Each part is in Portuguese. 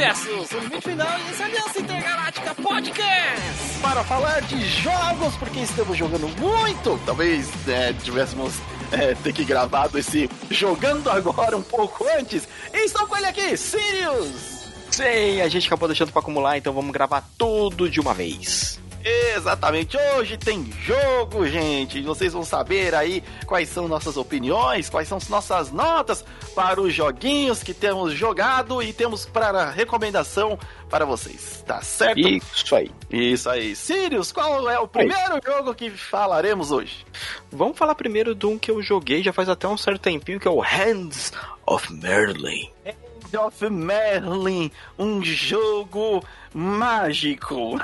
versus o limite final e esse Aliança Intergaláctica Podcast. Para falar de jogos, porque estamos jogando muito. Talvez é, tivéssemos é, ter que gravado esse jogando agora um pouco antes. E estou com ele aqui, Sirius. Sim, a gente acabou deixando para acumular, então vamos gravar tudo de uma vez. Exatamente, hoje tem jogo, gente. Vocês vão saber aí quais são nossas opiniões, quais são nossas notas para os joguinhos que temos jogado e temos para recomendação para vocês, tá certo? Isso aí. Isso aí. Sirius, qual é o primeiro aí. jogo que falaremos hoje? Vamos falar primeiro de um que eu joguei já faz até um certo tempinho, que é o Hands of Merlin. Hand of Merlin, um jogo mágico.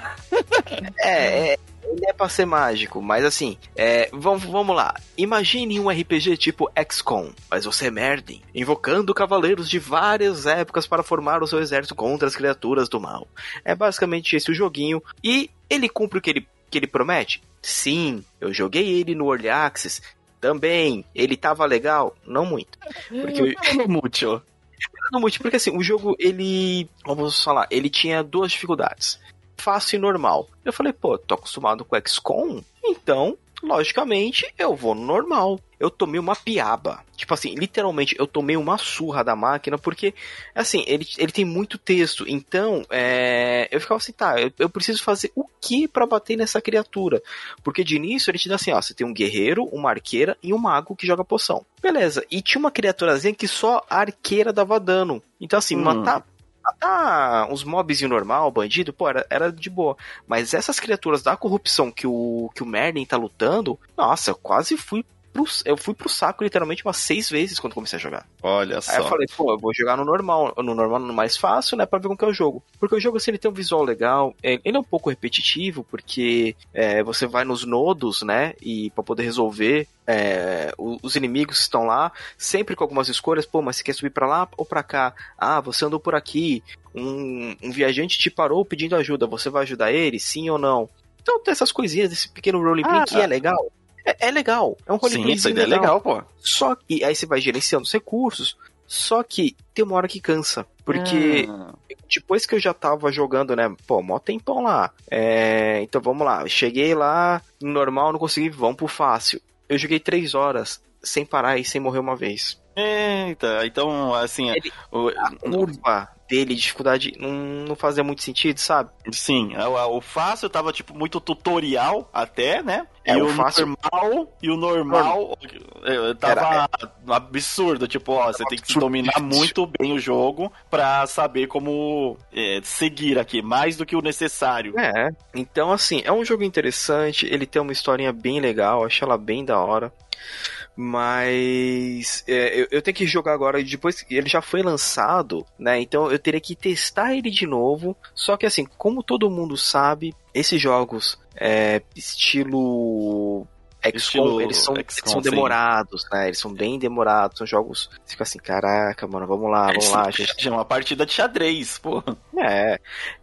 é, é, ele é pra ser mágico, mas assim, é, vamos, vamos lá. Imagine um RPG tipo XCOM, mas você é Merlin, invocando cavaleiros de várias épocas para formar o seu exército contra as criaturas do mal. É basicamente esse o joguinho, e ele cumpre o que ele, que ele promete? Sim, eu joguei ele no Early Access, também. Ele tava legal? Não muito. Porque eu... muito. Não muito, porque assim, o jogo, ele. Vamos falar, ele tinha duas dificuldades. Fácil e normal. Eu falei, pô, tô acostumado com XCOM, então logicamente, eu vou no normal. Eu tomei uma piaba. Tipo assim, literalmente, eu tomei uma surra da máquina, porque, assim, ele, ele tem muito texto. Então, é, eu ficava assim, tá, eu, eu preciso fazer o que para bater nessa criatura? Porque de início ele te dá assim, ó, você tem um guerreiro, uma arqueira e um mago que joga poção. Beleza. E tinha uma criaturazinha que só a arqueira dava dano. Então, assim, hum. matar matar uns mobs normal, bandido, pô, era, era de boa. Mas essas criaturas da corrupção que o, que o Merlin tá lutando, nossa, eu quase fui pro, eu fui pro saco literalmente umas seis vezes quando comecei a jogar. Olha só. Aí eu falei, pô, eu vou jogar no normal, no normal, no mais fácil, né, pra ver como que é o jogo. Porque o jogo, assim, ele tem um visual legal, é, ele é um pouco repetitivo, porque é, você vai nos nodos, né, e para poder resolver é, os inimigos estão lá, sempre com algumas escolhas, pô, mas você quer subir para lá ou para cá? Ah, você andou por aqui, um, um viajante te parou pedindo ajuda, você vai ajudar ele, sim ou não? Então tem essas coisinhas desse pequeno roleplay ah, que é legal. É, é legal. É um roleplay. Sim, isso aí é legal, pô. Só que aí você vai gerenciando os recursos. Só que tem uma hora que cansa. Porque ah. depois que eu já tava jogando, né? Pô, mó tempão lá. É, então vamos lá. Cheguei lá, normal, não consegui, vamos pro fácil. Eu joguei três horas sem parar e sem morrer uma vez. Eita, então assim. Ele, o, a curva dele, dificuldade, não, não fazia muito sentido, sabe? Sim, o, é, o fácil tava tipo muito tutorial até, né? É, e o, o fácil... normal, e o normal tava Era, é... absurdo, tipo, ó, você tem que dominar muito bem o jogo pra saber como é, seguir aqui, mais do que o necessário. É, então assim, é um jogo interessante, ele tem uma historinha bem legal, acho ela bem da hora. Mas é, eu, eu, tenho que jogar agora. Depois ele já foi lançado, né? Então eu teria que testar ele de novo. Só que assim, como todo mundo sabe, esses jogos é, estilo XCOM, eles são, XCOM, são demorados, né? Eles são bem demorados, são jogos. Você fica assim, caraca, mano, vamos lá, vamos lá. Gente... É uma partida de xadrez, pô. É.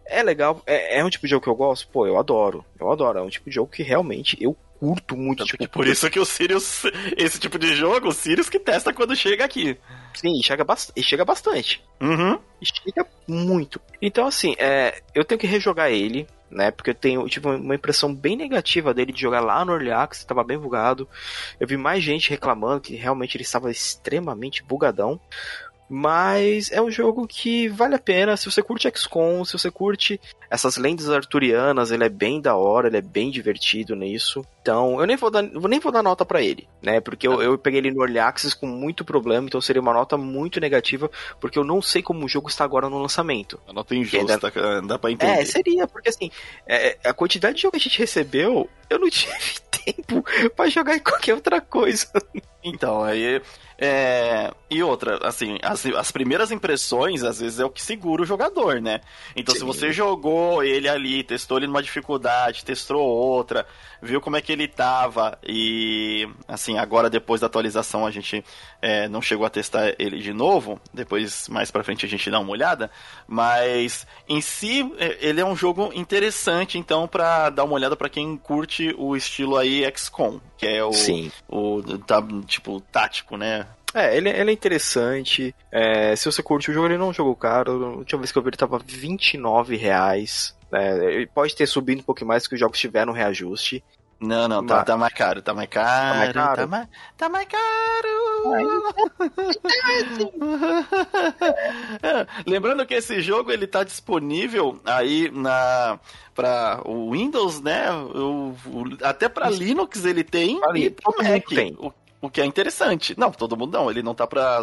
É legal, é, é um tipo de jogo que eu gosto, pô, eu adoro. Eu adoro. É um tipo de jogo que realmente eu curto muito. Tipo, por isso que o Sirius, esse tipo de jogo, o Sirius que testa quando chega aqui. Sim, chega, chega bastante. Uhum. Chega muito. Então, assim, é, eu tenho que rejogar ele, né? Porque eu tenho, tive uma impressão bem negativa dele de jogar lá no Early Access, estava bem bugado. Eu vi mais gente reclamando que realmente ele estava extremamente bugadão. Mas é um jogo que vale a pena. Se você curte XCOM, se você curte essas lendas arturianas, ele é bem da hora, ele é bem divertido nisso. Então, eu nem vou dar, nem vou dar nota para ele, né? Porque eu, eu peguei ele no Early Access com muito problema, então seria uma nota muito negativa, porque eu não sei como o jogo está agora no lançamento. A nota injusta, ainda... dá pra entender. É, seria, porque assim, é, a quantidade de jogo que a gente recebeu, eu não tive tempo para jogar em qualquer outra coisa. Então, aí é, e outra, assim, as, as, primeiras impressões, às vezes, é o que segura o jogador, né? Então, Sim. se você jogou ele ali, testou ele numa dificuldade, testou outra, viu como é que ele tava, e, assim, agora depois da atualização a gente é, não chegou a testar ele de novo, depois, mais pra frente, a gente dá uma olhada, mas, em si, é, ele é um jogo interessante, então, pra dar uma olhada para quem curte o estilo aí XCOM, que é o, Sim. o, tá, tipo, tático, né? É, ele, ele é interessante. É, se você curte o jogo, ele não é um jogo caro. A última vez que eu vi ele tava 29 reais. É, ele pode ter subido um pouquinho mais que os jogos tiveram reajuste. Não, não, tá, tá mais caro, tá mais caro. mais caro? Tá mais, tá mais caro. Lembrando que esse jogo ele tá disponível aí na para o Windows, né? O, o- até para Linux ele tem Pra e mundo Mac. tem. O, o que é interessante. Não, todo mundo não. Ele não tá para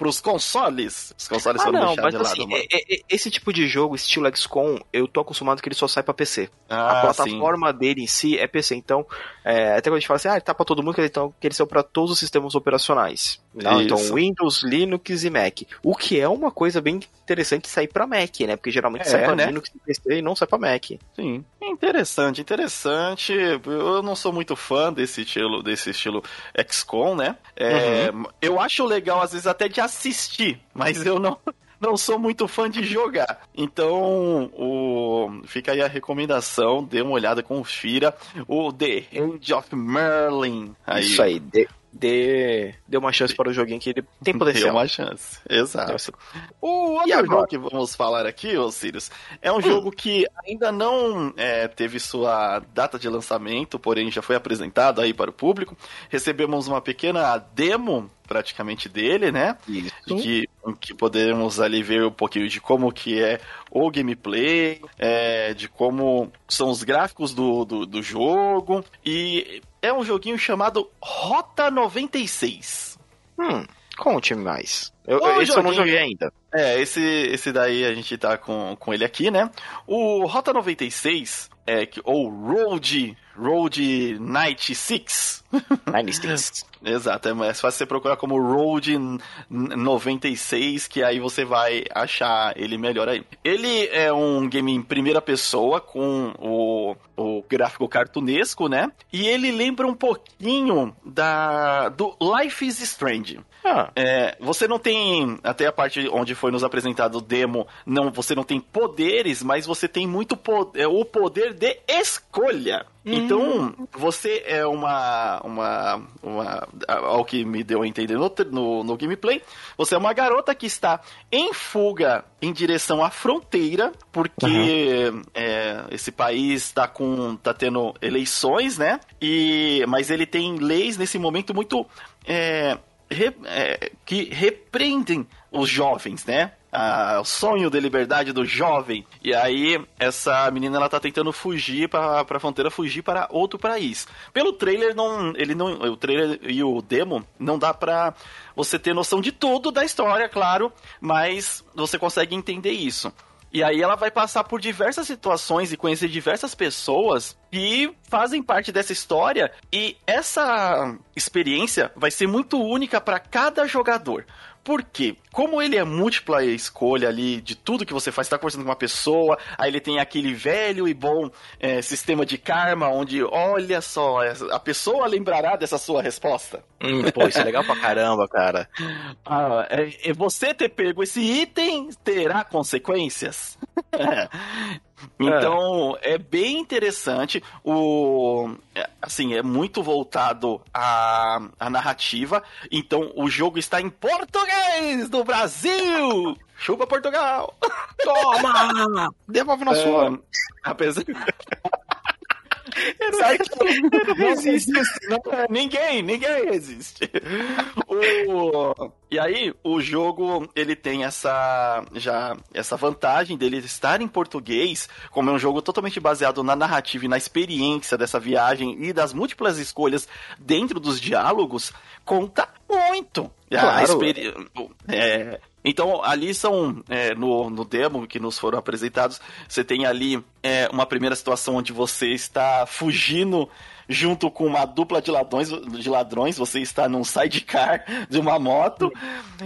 os consoles. Os consoles Ah, foram não, deixados de assim, lado, mano. é- é- esse tipo de jogo, estilo XCOM, eu tô acostumado que ele só sai pra PC. Ah, a plataforma dele em si é PC. Então, é, até quando a gente fala assim, ah, ele tá pra todo mundo, que ele, então, que ele saiu pra todos os sistemas operacionais. Não, então, Isso. Windows, Linux e Mac. O que é uma coisa bem interessante sair pra Mac, né? Porque geralmente É, sai pra né? Linux e PC e não sai pra Mac. Sim. Interessante, interessante. Eu não sou muito fã desse estilo, desse estilo XCOM, né? É, Eu acho legal, às vezes, até de assistir, mas eu não. Não sou muito fã de jogar. Então, o... fica aí a recomendação. Dê uma olhada, confira. O The Hand of Merlin. Aí, Isso aí, dê, dê, dê uma chance para o joguinho que ele tem Dê potencial. uma chance. Exato. O outro agora? jogo que vamos falar aqui, ô Sirius, é um jogo que ainda não é, teve sua data de lançamento, porém já foi apresentado aí para o público. Recebemos uma pequena demo, praticamente, dele, né? Isso. Que, em que podemos ali ver um pouquinho de como que é o gameplay, é, de como são os gráficos do, do, do jogo. E é um joguinho chamado Rota 96. Hum, conte mais. Eu, Ô, esse eu não joguei ainda. É, esse, esse daí a gente tá com, com ele aqui, né? O Rota 96, é, que- ou Road, Road 96, Nine Sticks. exato, é mais fácil você procurar como Road n- 96, que aí você vai achar ele melhor aí. Ele é um game em primeira pessoa, com o, o gráfico cartunesco, né? E ele lembra um pouquinho da, do Life is Strange. Ah, É, você não tem, até a parte onde foi nos apresentado o demo, não, você não tem poderes, mas você tem muito po- é, o poder de escolha. Então, você é uma, uma, uma, ao que me deu a entender no, no, no gameplay, você é uma garota que está em fuga em direção à fronteira, porque é, esse país está com, tá tendo eleições, né? E, mas ele tem leis nesse momento muito é, re- é, que repreendem os jovens, né? Ah, o sonho de liberdade do jovem. E aí, essa menina ela tá tentando fugir para a fronteira, fugir para outro país. Pelo trailer, não, ele não, o trailer e o demo não dá pra você ter noção de tudo da história, claro, mas você consegue entender isso. E aí ela vai passar por diversas situações e conhecer diversas pessoas que fazem parte dessa história e essa experiência vai ser muito única para cada jogador. Por quê? Como ele é múltipla escolha ali de tudo que você faz, você tá conversando com uma pessoa, aí ele tem aquele velho e bom é, sistema de karma, onde, olha só, a pessoa lembrará dessa sua resposta. hum, pô, isso é legal pra caramba, cara. Ah, é, é você ter pego esse item terá consequências. então é. bem interessante. O é, assim é muito voltado à, à narrativa. Então o jogo está em português do Brasil. Chupa Portugal. Toma! Devolve na sua. É, apesar Que não existe. Não, ninguém, ninguém existe. O, e aí, o jogo, ele tem essa, já, essa vantagem dele estar em português, como é um jogo totalmente baseado na narrativa e na experiência dessa viagem e das múltiplas escolhas dentro dos diálogos, conta muito. A Claro. experi- é, então, ali são, é, no, no demo que nos foram apresentados, você tem ali é, uma primeira situação onde você está fugindo junto com uma dupla de ladrões, de ladrões você está num sidecar de uma moto,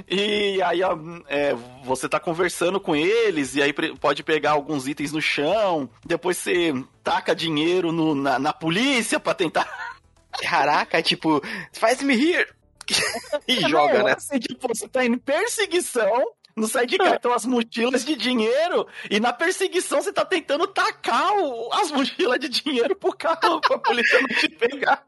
e aí é, você está conversando com eles, e aí pode pegar alguns itens no chão, depois você taca dinheiro no- na, na polícia para tentar Caraca, tipo, faz-me rir. e É, joga, não, né? assim, tipo, você tá em perseguição, No sidecar estão as mochilas de dinheiro e na perseguição você tá tentando tacar o- as mochilas de dinheiro pro carro pra polícia não te pegar.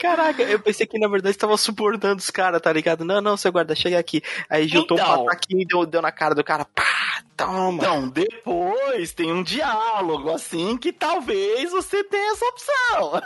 Caraca, eu pensei que na verdade tava suportando os caras, tá ligado? Não, não, seu guarda, chega aqui. Aí juntou Então. um pataquinho e deu, deu na cara do cara. Pá, toma. Então, depois tem um diálogo assim que talvez você tenha essa opção.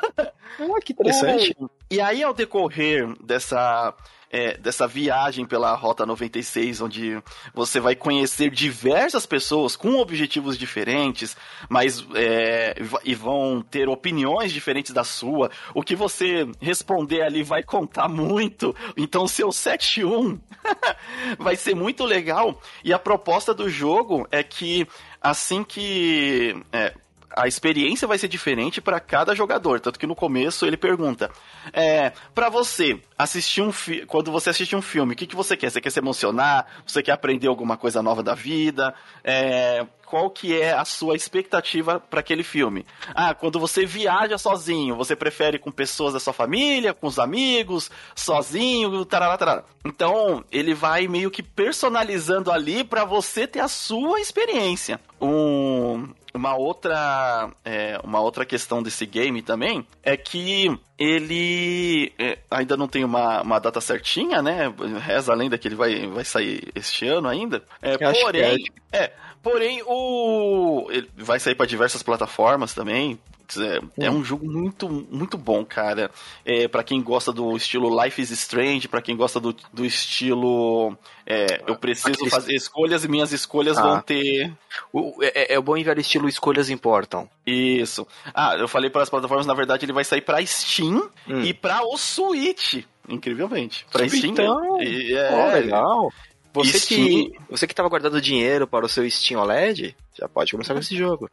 Ah, que interessante. O- E aí, ao decorrer dessa. é, dessa viagem pela Rota 96, onde você vai conhecer diversas pessoas com objetivos diferentes, mas é, e vão ter opiniões diferentes da sua. O que você responder ali vai contar muito. Então, seu 7-1 vai ser muito legal. E a proposta do jogo é que assim que. é, a experiência vai ser diferente para cada jogador. Tanto que no começo ele pergunta: é, para você assistir um fi quando você assiste um filme, o que, que você quer? Você quer se emocionar? Você quer aprender alguma coisa nova da vida? É, qual que é a sua expectativa para aquele filme? Ah, quando você viaja sozinho, você prefere com pessoas da sua família, com os amigos, sozinho, tarará, tarará. Então, ele vai meio que personalizando ali para você ter a sua experiência. Um, uma outra é, uma outra questão desse game também é que ele é, ainda não tem uma, uma data certinha, né? Reza a lenda que ele vai, vai sair este ano ainda. É, que porém, é, porém o ele vai sair para diversas plataformas também. É, é um jogo muito, muito bom, cara. É, para quem gosta do estilo Life is Strange, para quem gosta do, do estilo é, eu preciso fazer escolhas e minhas escolhas Ah. vão ter O- é, é o bom e velho estilo escolhas importam. isso. Ah, eu falei para as plataformas, na verdade ele vai sair para Steam Hum. e para o Switch, incrivelmente. Para Steam. Então, é, Ó, legal. Você Steam. que, você que tava guardando dinheiro para o seu Steam OLED, já pode começar com esse jogo.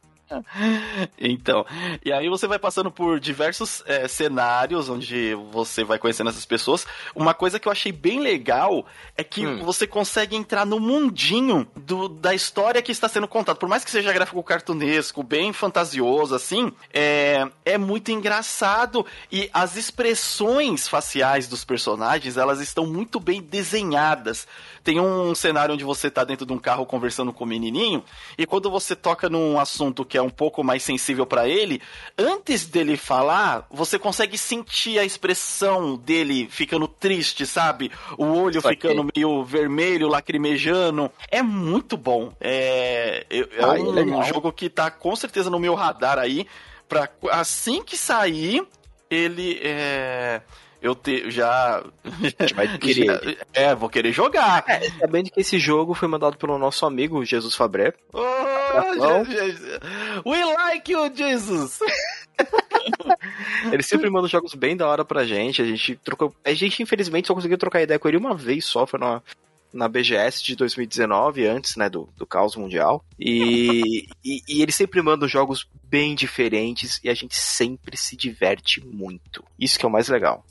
Então, e aí você vai passando por diversos é, cenários onde você vai conhecendo essas pessoas. Uma coisa que eu achei bem legal é que Hum. você consegue entrar no mundinho do- da história que está sendo contada. Por mais que seja gráfico cartunesco, bem fantasioso, assim, é, é muito engraçado. E as expressões faciais dos personagens, elas estão muito bem desenhadas. Tem um cenário onde você tá dentro de um carro conversando com o menininho, e quando você toca num assunto que é um pouco mais sensível pra ele, antes dele falar, você consegue sentir a expressão dele ficando triste, sabe? O olho ficando meio vermelho, lacrimejando. É muito bom. É, é Ah, um legal. jogo que tá com certeza no meu radar aí. Pra, assim que sair, ele é. Eu te, já. vai querer. já- é, vou querer jogar. É, sabendo que esse jogo foi mandado pelo nosso amigo Jesus Fabré. Oh. We like you, Jesus! Ele sempre manda jogos bem da hora pra gente. A gente trocou. A gente, infelizmente, só conseguiu trocar ideia com ele uma vez só, foi na, na BGS de 2019, antes, né, do, do caos mundial. E, e, e ele sempre manda jogos bem diferentes e a gente sempre se diverte muito. Isso que é o mais legal.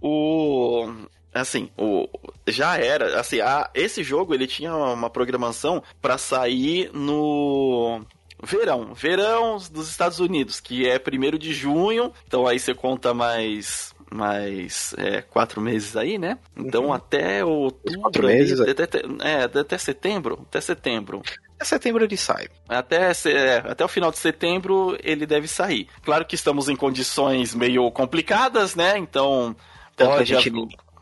O. Assim, o. Já era. Assim, a, esse jogo ele tinha uma programação pra sair no. Verão, verão dos Estados Unidos, que é 1 de junho, então aí você conta mais mais é, quatro meses aí, né? Então Uhum. até outubro, quatro ali, meses, até, até- é, até setembro, até setembro. Em setembro ele sai. Até, é, até o final de setembro ele deve sair. Claro que estamos em condições meio complicadas, né? Então. Que a pode gente,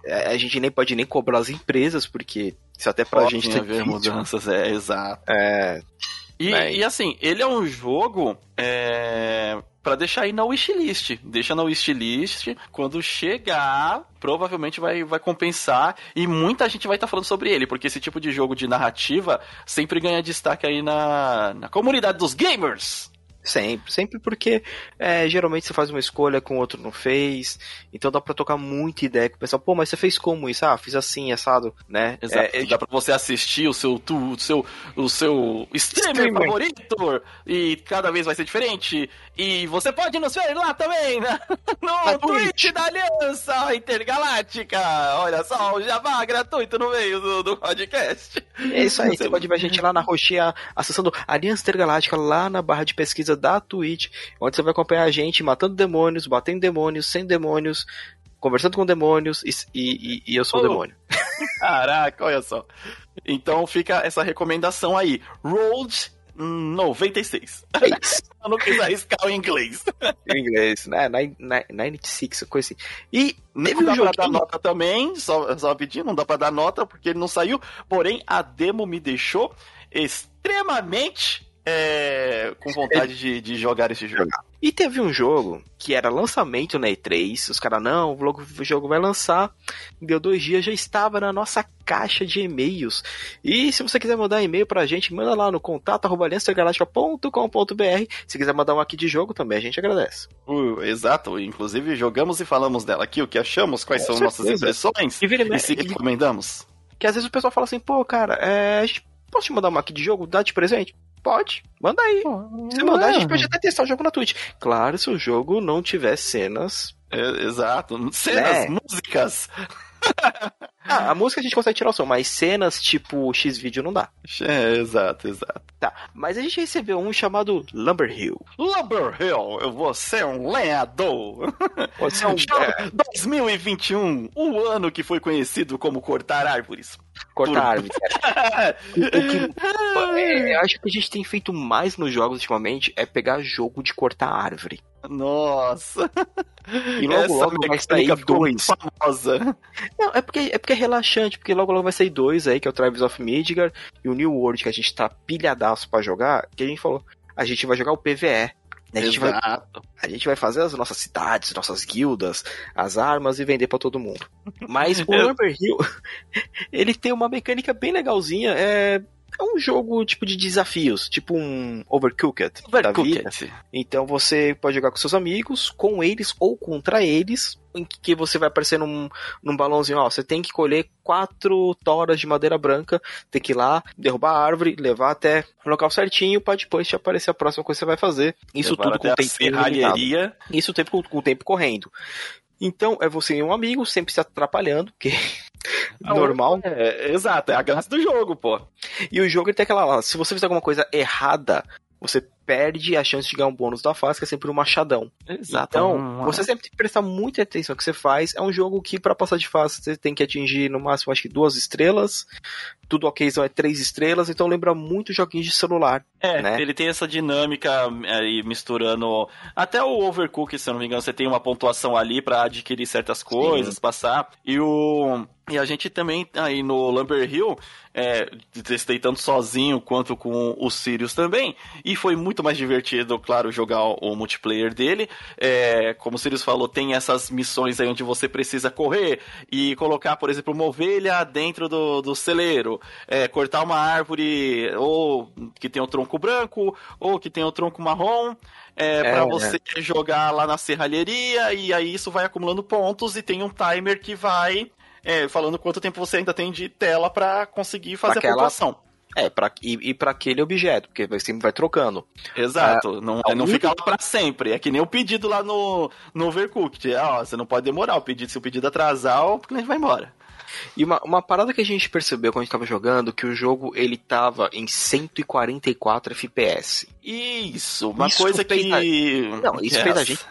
a gente nem pode nem cobrar as empresas, porque isso até pra podem gente tem haver mudanças, é, exato. É, E, Bem. e assim, ele é um jogo é, para deixar aí na wishlist. Deixa na wishlist. Quando chegar, provavelmente vai, vai compensar. E muita gente vai estar falando sobre ele, porque esse tipo de jogo de narrativa sempre ganha destaque aí na, na comunidade dos gamers. Sempre, sempre porque é, geralmente você faz uma escolha com o outro não fez, então dá pra tocar muita ideia com o pessoal, pô, mas você fez como isso? Ah, fiz assim, assado, né? Exato. É, é, Dá pra você assistir o seu, tu, o seu, o seu streamer, Streamer. favorito e cada vez vai ser diferente. E você pode nos ver lá também, né? no Na Twitch da Aliança Intergaláctica. Olha só, o jabá gratuito no meio do, do podcast. é isso aí, você pode ver a gente lá na roxinha, acessando Aliança Intergaláctica, lá na barra de pesquisa da Twitch, onde você vai acompanhar a gente matando demônios, batendo demônios, sem demônios, conversando com demônios, e, e- e- eu sou o demônio. Caraca, olha só. Então fica essa recomendação aí. Road 96. É isso. Eu não quis arriscar o inglês. Em inglês, né? Nine- nine- 96, coisa assim. E Não dá um pra dar nota também, só, só pedir, não dá pra dar nota porque ele não saiu. Porém, a demo me deixou extremamente é, com vontade de, de jogar esse jogo. E teve um jogo que era lançamento na E3. Os caras, não, o jogo vai lançar. Deu dois dias, já estava na nossa caixa de e-mails. E se você quiser mandar e-mail pra gente, manda lá no contato arroba aliançagaláctica.com.br. Se quiser mandar um aqui de jogo também, a gente agradece. Uh, exato, inclusive jogamos e falamos dela aqui, o que achamos, quais Com são nossas certeza. impressões E vira e e se recomendamos. Que às vezes o pessoal fala assim, pô, cara, é, posso te mandar uma aqui de jogo? Dá de presente? Pode, manda aí. Se mandar, a gente pode até testar o jogo na Twitch. Claro, se o jogo não tiver cenas. É, exato, cenas, Né? músicas. Ah, a música a gente consegue tirar o som, mas cenas tipo X-Vídeo não dá. É, exato, exat. Tá, mas a gente recebeu um chamado Lumber Hill. Lumber Hill, eu vou ser um lenhador. Você é um Jogo é, 2021, o ano que foi conhecido como cortar árvores. cortar árvore. O que, é, eu acho que a gente tem feito mais nos jogos ultimamente é pegar jogo de cortar árvore. Nossa. E logo, Essa logo vai sair dois. famosa. Não, é porque, é porque é relaxante, porque logo logo vai sair dois aí, que é o Travis of Midgard e o New World, que a gente tá pilhadaço pra jogar, que a gente falou, a gente vai jogar o PVE. né? A gente, vai, a gente vai fazer as nossas cidades, nossas guildas, as armas e vender pra todo mundo. Mas o Eu- Lumber Hill, ele tem uma mecânica bem legalzinha. É, é um jogo tipo de desafios, tipo um Overcooked. Overcooked. Então você pode jogar com seus amigos, com eles ou contra eles, em que você vai aparecer num, num balãozinho, ó, você tem que colher quatro toras de madeira branca, tem que ir lá, derrubar a árvore, levar até o local certinho, pra depois te aparecer a próxima coisa que você vai fazer. Isso tudo com a tempo serralheria. Isso o tempo com, com o tempo correndo. Então, é você e um amigo, sempre se atrapalhando, que é normal. É, exato, é a graça do jogo, pô. E o jogo tem aquela lá, se você fizer alguma coisa errada, você perde a chance de ganhar um bônus da fase, que é sempre um machadão. Exato. Então, você sempre tem que prestar muita atenção no que você faz. É um jogo que, pra passar de fase, você tem que atingir no máximo, acho que duas estrelas. Tudo ok, são é três estrelas. Então, lembra muito joguinhos de celular. É, né? ele tem essa dinâmica aí misturando. Até o Overcooked, se eu não me engano, você tem uma pontuação ali pra adquirir certas coisas, passar. E o. E a gente também, aí no Lumber Hill, é, testei tanto sozinho quanto com o Sirius também. E foi muito mais divertido, claro, jogar o, multiplayer dele. É, como o Sirius falou, tem essas missões aí onde você precisa correr e colocar, por exemplo, uma ovelha dentro do, do celeiro. É, cortar uma árvore ou que tem o tronco branco ou que tem o tronco marrom. É, É, para né? você jogar lá na serralheria e aí isso vai acumulando pontos e tem um timer que vai é, falando quanto tempo você ainda tem de tela pra conseguir fazer Aquela- a pontuação. É, pra, e, e para aquele objeto, porque você sempre vai trocando. Exato, não, a não única- fica lá pra sempre. É que nem o pedido lá no, no Overcooked. É, ó, você não pode demorar. O pedido, se o pedido atrasar, o cliente vai embora. E uma, uma parada que a gente percebeu quando a gente tava jogando, que o jogo ele tava em 144 FPS. Isso, uma Isso coisa que. Não, isso fez a é- gente.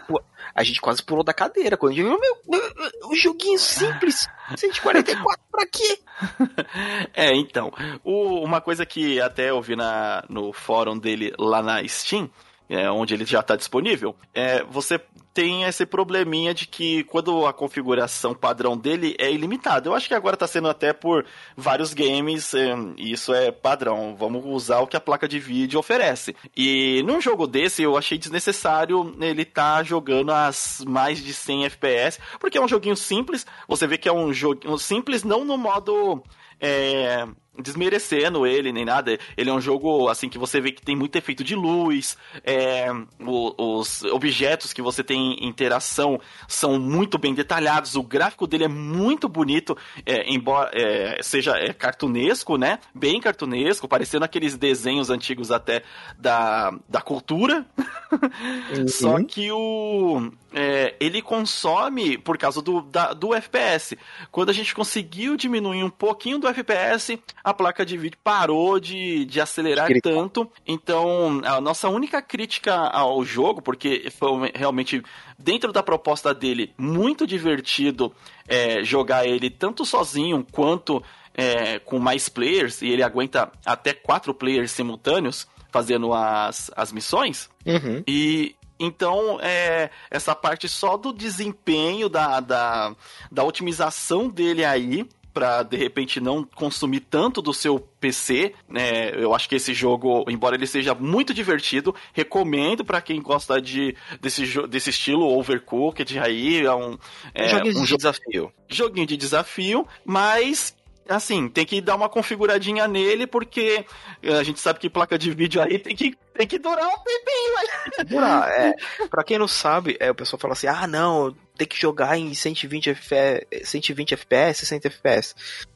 A gente quase pulou da cadeira quando a gente viu, meu, o joguinho simples, 144 pra quê? É, então. o- uma coisa que até eu vi na, no fórum dele lá na Steam, é, onde ele já está disponível, é, você tem esse probleminha de que quando a configuração padrão dele é ilimitada. Eu acho que agora está sendo até por vários games, é, isso é padrão. Vamos usar o que a placa de vídeo oferece. E num jogo desse eu achei desnecessário ele tá jogando as mais de 100 FPS, porque é um joguinho simples. Você vê que é um joguinho simples, não no modo é, desmerecendo ele nem nada. Ele é um jogo assim que você vê que tem muito efeito de luz, é, o- os objetos que você tem interação são muito bem detalhados. O gráfico dele é muito bonito, é, embora é, seja é, cartunesco, né? Bem cartunesco, parecendo aqueles desenhos antigos até da, da cultura. Só que o é, ele consome por causa do, da- do FPS. Quando a gente conseguiu diminuir um pouquinho do FPS, a placa de vídeo parou de, de acelerar tanto. Então, a nossa única crítica ao jogo, porque foi realmente dentro da proposta dele muito divertido é, jogar ele tanto sozinho quanto é, com mais players, e ele aguenta até quatro players simultâneos fazendo as, as missões. Uhum. E então, é, essa parte só do desempenho, da, da, da otimização dele aí, pra de repente não consumir tanto do seu PC, né? Eu acho que esse jogo, embora ele seja muito divertido, recomendo pra quem gosta de, desse, desse estilo Overcooked aí, é um, é, um desafio. joguinho de desafio, mas assim, tem que dar uma configuradinha nele, porque eh, a gente sabe que placa de vídeo aí tem que, tem que durar um tempinho aí. Durar, é. Pra quem não sabe, é, o pessoal fala assim: ah, não, tem que jogar em 120 FPS, 120 FPS, 60 FPS.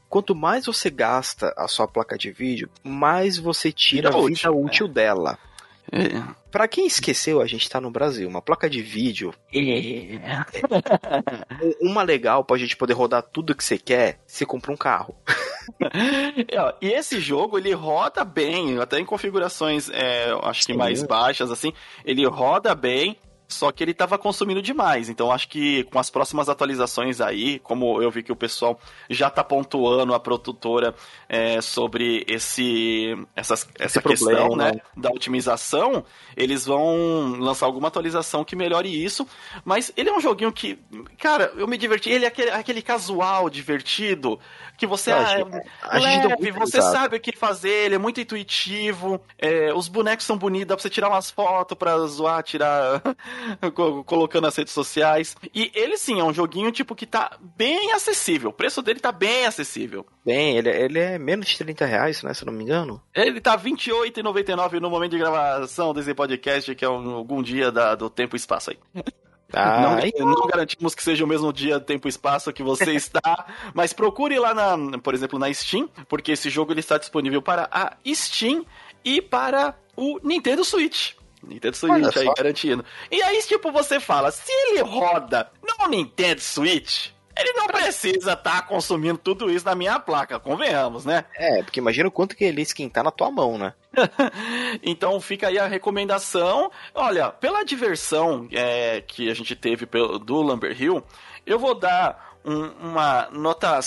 Quanto mais você gasta a sua placa de vídeo, mais você tira Vida a vida útil, útil dela. Pra quem esqueceu, a gente tá no Brasil. Uma placa de vídeo, um- uma legal pra gente poder rodar tudo que você quer, você compra um carro. É, E esse jogo, ele roda bem, até em configurações, é, acho que mais baixas, assim, ele roda bem, só que ele tava consumindo demais. Então, acho que com as próximas atualizações aí, como eu vi que o pessoal já tá pontuando a produtora é, sobre esse, essas, essa questão, problema. né, da otimização, eles vão lançar alguma atualização que melhore isso. Mas ele é um joguinho que, cara, eu me diverti. Ele é aquele, aquele casual divertido que você Eu ah, acho- é a gente leve, você risada. sabe o que fazer, ele é muito intuitivo, é, os bonecos são bonitos, dá pra você tirar umas fotos pra zoar, tirar, colocando nas redes sociais. E ele sim, é um joguinho tipo que tá bem acessível, o preço dele tá bem acessível. Bem, ele, ele é menos de 30 reais, né? Se eu não me engano. Ele tá R$ 28,99 no momento de gravação desse podcast, que é um- algum dia da- do tempo e espaço aí. Ah, não, então- não garantimos que seja o mesmo dia, tempo e espaço que você está, mas procure lá, na, por exemplo, na Steam, porque esse jogo ele está disponível para a Steam e para o Nintendo Switch. Nintendo Switch aí, garantindo. E aí, tipo, você fala, se ele roda no Nintendo Switch, ele não precisa estar consumindo tudo isso na minha placa, convenhamos, né? É, porque imagina o quanto que ele ia esquentar na tua mão, né? então fica aí a recomendação. Olha, pela diversão é, que a gente teve pelo- do Lumber Hill, eu vou dar um- uma nota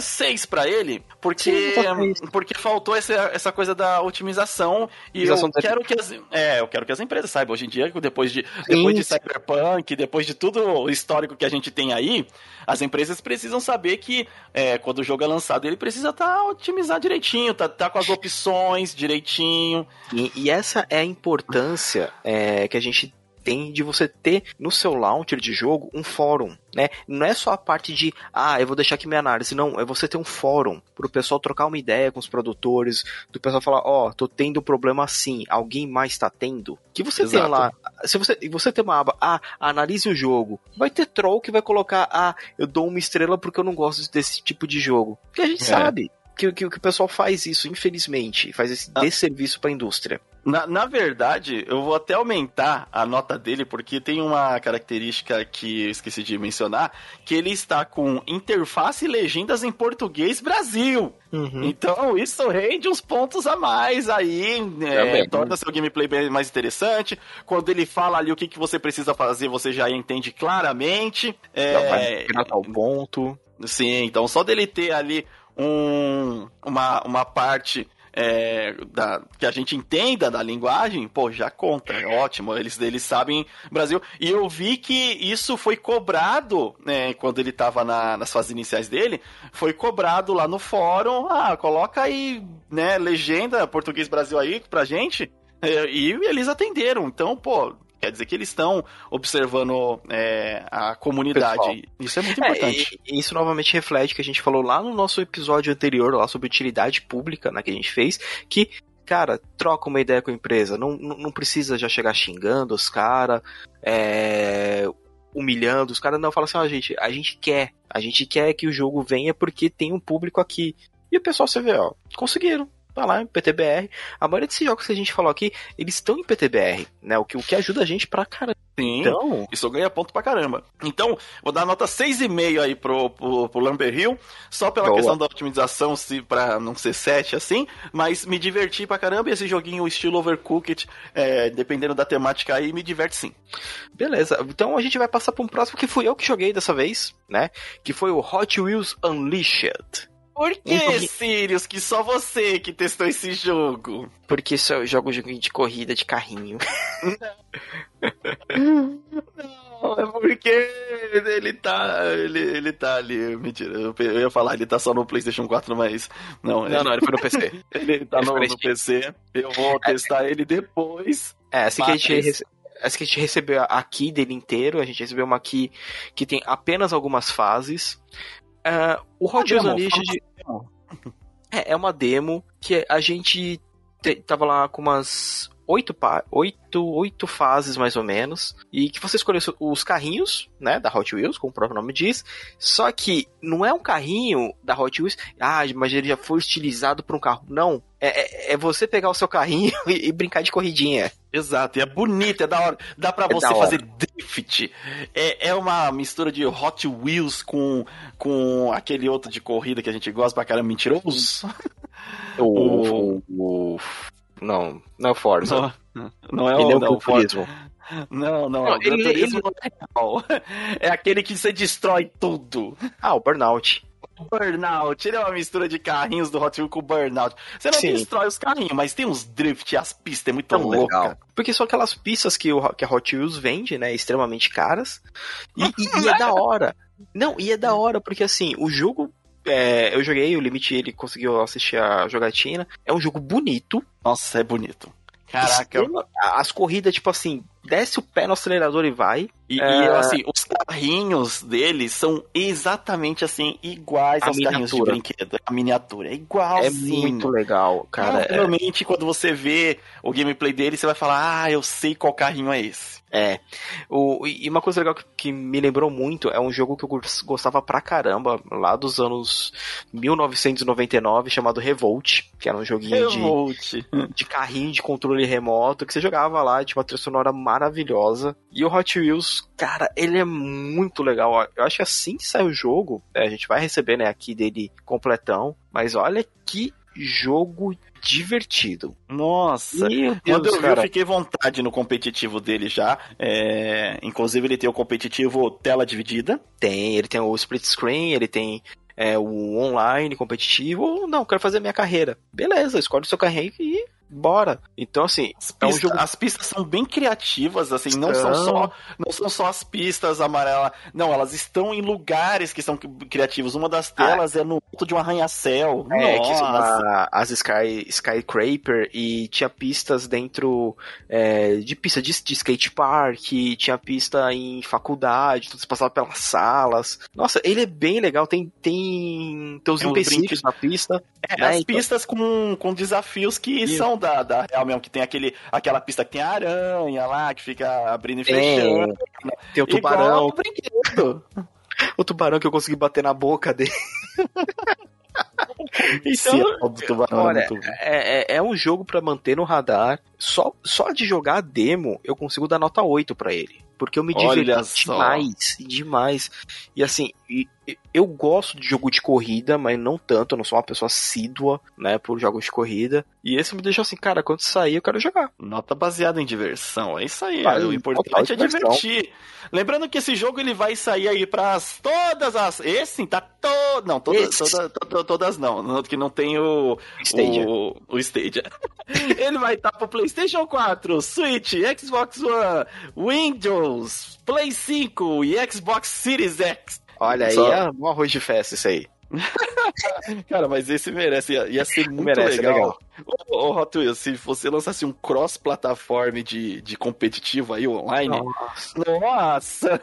6 pra ele, porque, Sim, porque faltou essa, essa coisa da otimização e Otimização eu quero que as é, eu quero que as empresas saibam hoje em dia que depois de depois de. Cyberpunk, depois de tudo o histórico que a gente tem aí, as empresas precisam saber que é, quando o jogo é lançado ele precisa estar otimizado direitinho, tá, tá com as opções direitinho. E, e essa é a importância é, que a gente tem de você ter no seu launcher de jogo um fórum, né? Não é só a parte de, ah, eu vou deixar aqui minha análise, não, é você ter um fórum pro pessoal trocar uma ideia com os produtores, do pessoal falar, ó, tô tendo problema assim, alguém mais tá tendo? Que você tem Exato. lá, se você, você tem uma aba, ah, analise o jogo, vai ter troll que vai colocar, ah, eu dou uma estrela porque eu não gosto desse tipo de jogo. Porque a gente É. sabe que, que, que o pessoal faz isso, infelizmente, faz esse Ah. desserviço pra indústria. Na, na verdade, eu vou até aumentar a nota dele, porque tem uma característica que eu esqueci de mencionar, que ele está com interface e legendas em português Brasil. Uhum. Então, isso rende uns pontos a mais aí, é, torna seu gameplay bem mais interessante. Quando ele fala ali o que, que você precisa fazer, você já entende claramente. É, Já ao ponto. Sim, então só dele ter ali um, uma, uma parte é, da, que a gente entenda da linguagem, pô, já conta, é ótimo, eles, eles sabem Brasil. E eu vi que isso foi cobrado, né, quando ele tava na- nas fases iniciais dele, foi cobrado lá no fórum, ah, coloca aí, né, legenda português Brasil aí pra gente, é, e eles atenderam, então, pô... Quer dizer que eles estão observando é, a comunidade. Pessoal. Isso é muito É, importante. e- e isso novamente reflete o que a gente falou lá no nosso episódio anterior, lá sobre utilidade pública, né, que a gente fez, que, cara, troca uma ideia com a empresa, não, não, não precisa já chegar xingando os caras, é, humilhando os caras, não, fala assim, ó, gente, a gente quer, a gente quer que o jogo venha porque tem um público aqui. E o pessoal, você vê, ó, conseguiram. Vai lá em PTBR. A maioria desses jogos que a gente falou aqui, eles estão em PTBR, né? O que, o que ajuda a gente pra caramba. Sim, Então, isso ganha ponto pra caramba. Então, vou dar nota 6,5 aí pro, pro, pro Lumber Hill, só pela Boa. questão da otimização, se, pra não ser 7 assim, mas me diverti pra caramba e esse joguinho estilo Overcooked, é, dependendo da temática aí, me diverte sim. beleza. Então a gente vai passar para um próximo que fui eu que joguei dessa vez, né? Que foi o Hot Wheels Unleashed. Por que, joguinho- Sirius, que só você que testou esse jogo? Porque isso eu jogo joguinho de corrida de carrinho. Não, é porque ele tá. Ele, ele tá ali. Mentira, eu, eu ia falar, ele tá só no PlayStation 4, mas. Não, Não, não, ele foi no PC. Ele tá Ele no, no PC. Eu vou testar ele depois. É, assim que a gente rece- assim que a gente recebeu a key dele inteiro, a gente recebeu uma key que tem apenas algumas fases. Ah, o Hot Wheels Unleashed é, é uma demo que a gente te- tava lá com umas oito, pa- oito, oito fases mais ou menos, e que você escolheu os carrinhos, né, da Hot Wheels, como o próprio nome diz, só que não é um carrinho da Hot Wheels, ah, mas ele já foi estilizado para um carro. Não, é, é- é você pegar o seu carrinho e, e brincar de corridinha. Exato, e é bonito, é da hora. Dá pra É você fazer drift. É, é uma mistura de Hot Wheels com, com aquele outro de corrida que a gente gosta pra caramba, mentiroso. O, o- o- não, não é o Forza. Não, não é Ele é o, o não, Gran o Ford- Turismo. Não, não, Não, o Gran ele- Turismo não é real. É aquele que você destrói tudo. Ah, o Burnout. Burnout, ele é uma mistura de carrinhos do Hot Wheels com Burnout. Você não Sim. destrói os carrinhos, mas tem uns drift, as pistas é muito Tão louca. legal. Porque são aquelas pistas que, o, que a Hot Wheels vende, né? Extremamente caras. E, e- e é da hora. Não, e é da hora, porque assim, o jogo. é, eu joguei, o Limite ele conseguiu assistir a jogatina. É um jogo bonito. Nossa, é bonito. Caraca, extrema- As corridas, tipo assim, desce o pé no acelerador e vai. E, É. e, assim, os carrinhos deles são exatamente assim, iguais A aos carrinhos de miniatura. brinquedo. A miniatura é É igualzinho. muito legal, cara. É, Realmente, quando você vê o gameplay dele, você vai falar, ah, eu sei qual carrinho é esse. É. O, e uma coisa legal que, que me lembrou muito é um jogo que eu gos- gostava pra caramba, lá dos anos 1999, chamado Revolt, que era um joguinho de, de carrinho de controle remoto, que você jogava lá, tinha uma trilha sonora maravilhosa. E o Hot Wheels, cara, ele é muito legal. Eu acho que assim que sai o jogo, é, a gente vai receber, né, aqui dele completão, mas olha que jogo divertido. Nossa. Quando eu vi, eu cara. fiquei vontade no competitivo dele já. É, Inclusive, ele tem o competitivo tela dividida. Tem, ele tem o split screen, ele tem é, o online competitivo. Não, quero fazer minha carreira. Beleza, escolhe o seu carrinho e bora. Então, assim, As É um pistas, jogo- as pistas são bem criativas, assim, não são, São. só, não são só as pistas amarelas. Não, elas estão em lugares que são criativos. Uma das telas é no alto de um arranha-céu. É, que são a- as Sky, Skycraper e tinha pistas dentro é, de pista de, de skate park, tinha pista em faculdade, tudo se passava pelas salas. Nossa, ele é bem legal, tem, tem, tem os Tem uns empecilhos na pista. É, né, as então- pistas com, com desafios que são da, da real mesmo, que tem aquele, aquela pista que tem aranha lá, que fica abrindo e fechando. tem o tubarão, do brinquedo. o tubarão que eu consegui bater na boca dele. Esse é o é Olha, é, é, é um jogo pra manter no radar. Só, só de jogar a demo, eu consigo dar nota 8 pra ele. Porque eu me diverti demais, demais. E assim, e- eu gosto de jogo de corrida, mas não tanto, eu não sou uma pessoa assídua, né, por jogos de corrida. E esse me deixou assim, cara, quando sair eu quero jogar. Nota baseada em diversão, é isso aí. O importante é divertir. Lembrando que esse jogo ele vai sair aí para todas as. Esse sim, tá todo. Não, todas, toda- to- todas não. Que não tem o. Stadia. O, o Stadia. ele vai estar pro PlayStation 4, Switch, Xbox One, Windows, Play 5 e Xbox Series X. Olha aí, Só- é um arroz de festa isso aí. Cara, mas esse merece, ia, ia ser muito Merece, legal. legal. Ô, ô, Hot Wheels, se você lançasse um cross-plataforma de, de competitivo aí online, nossa!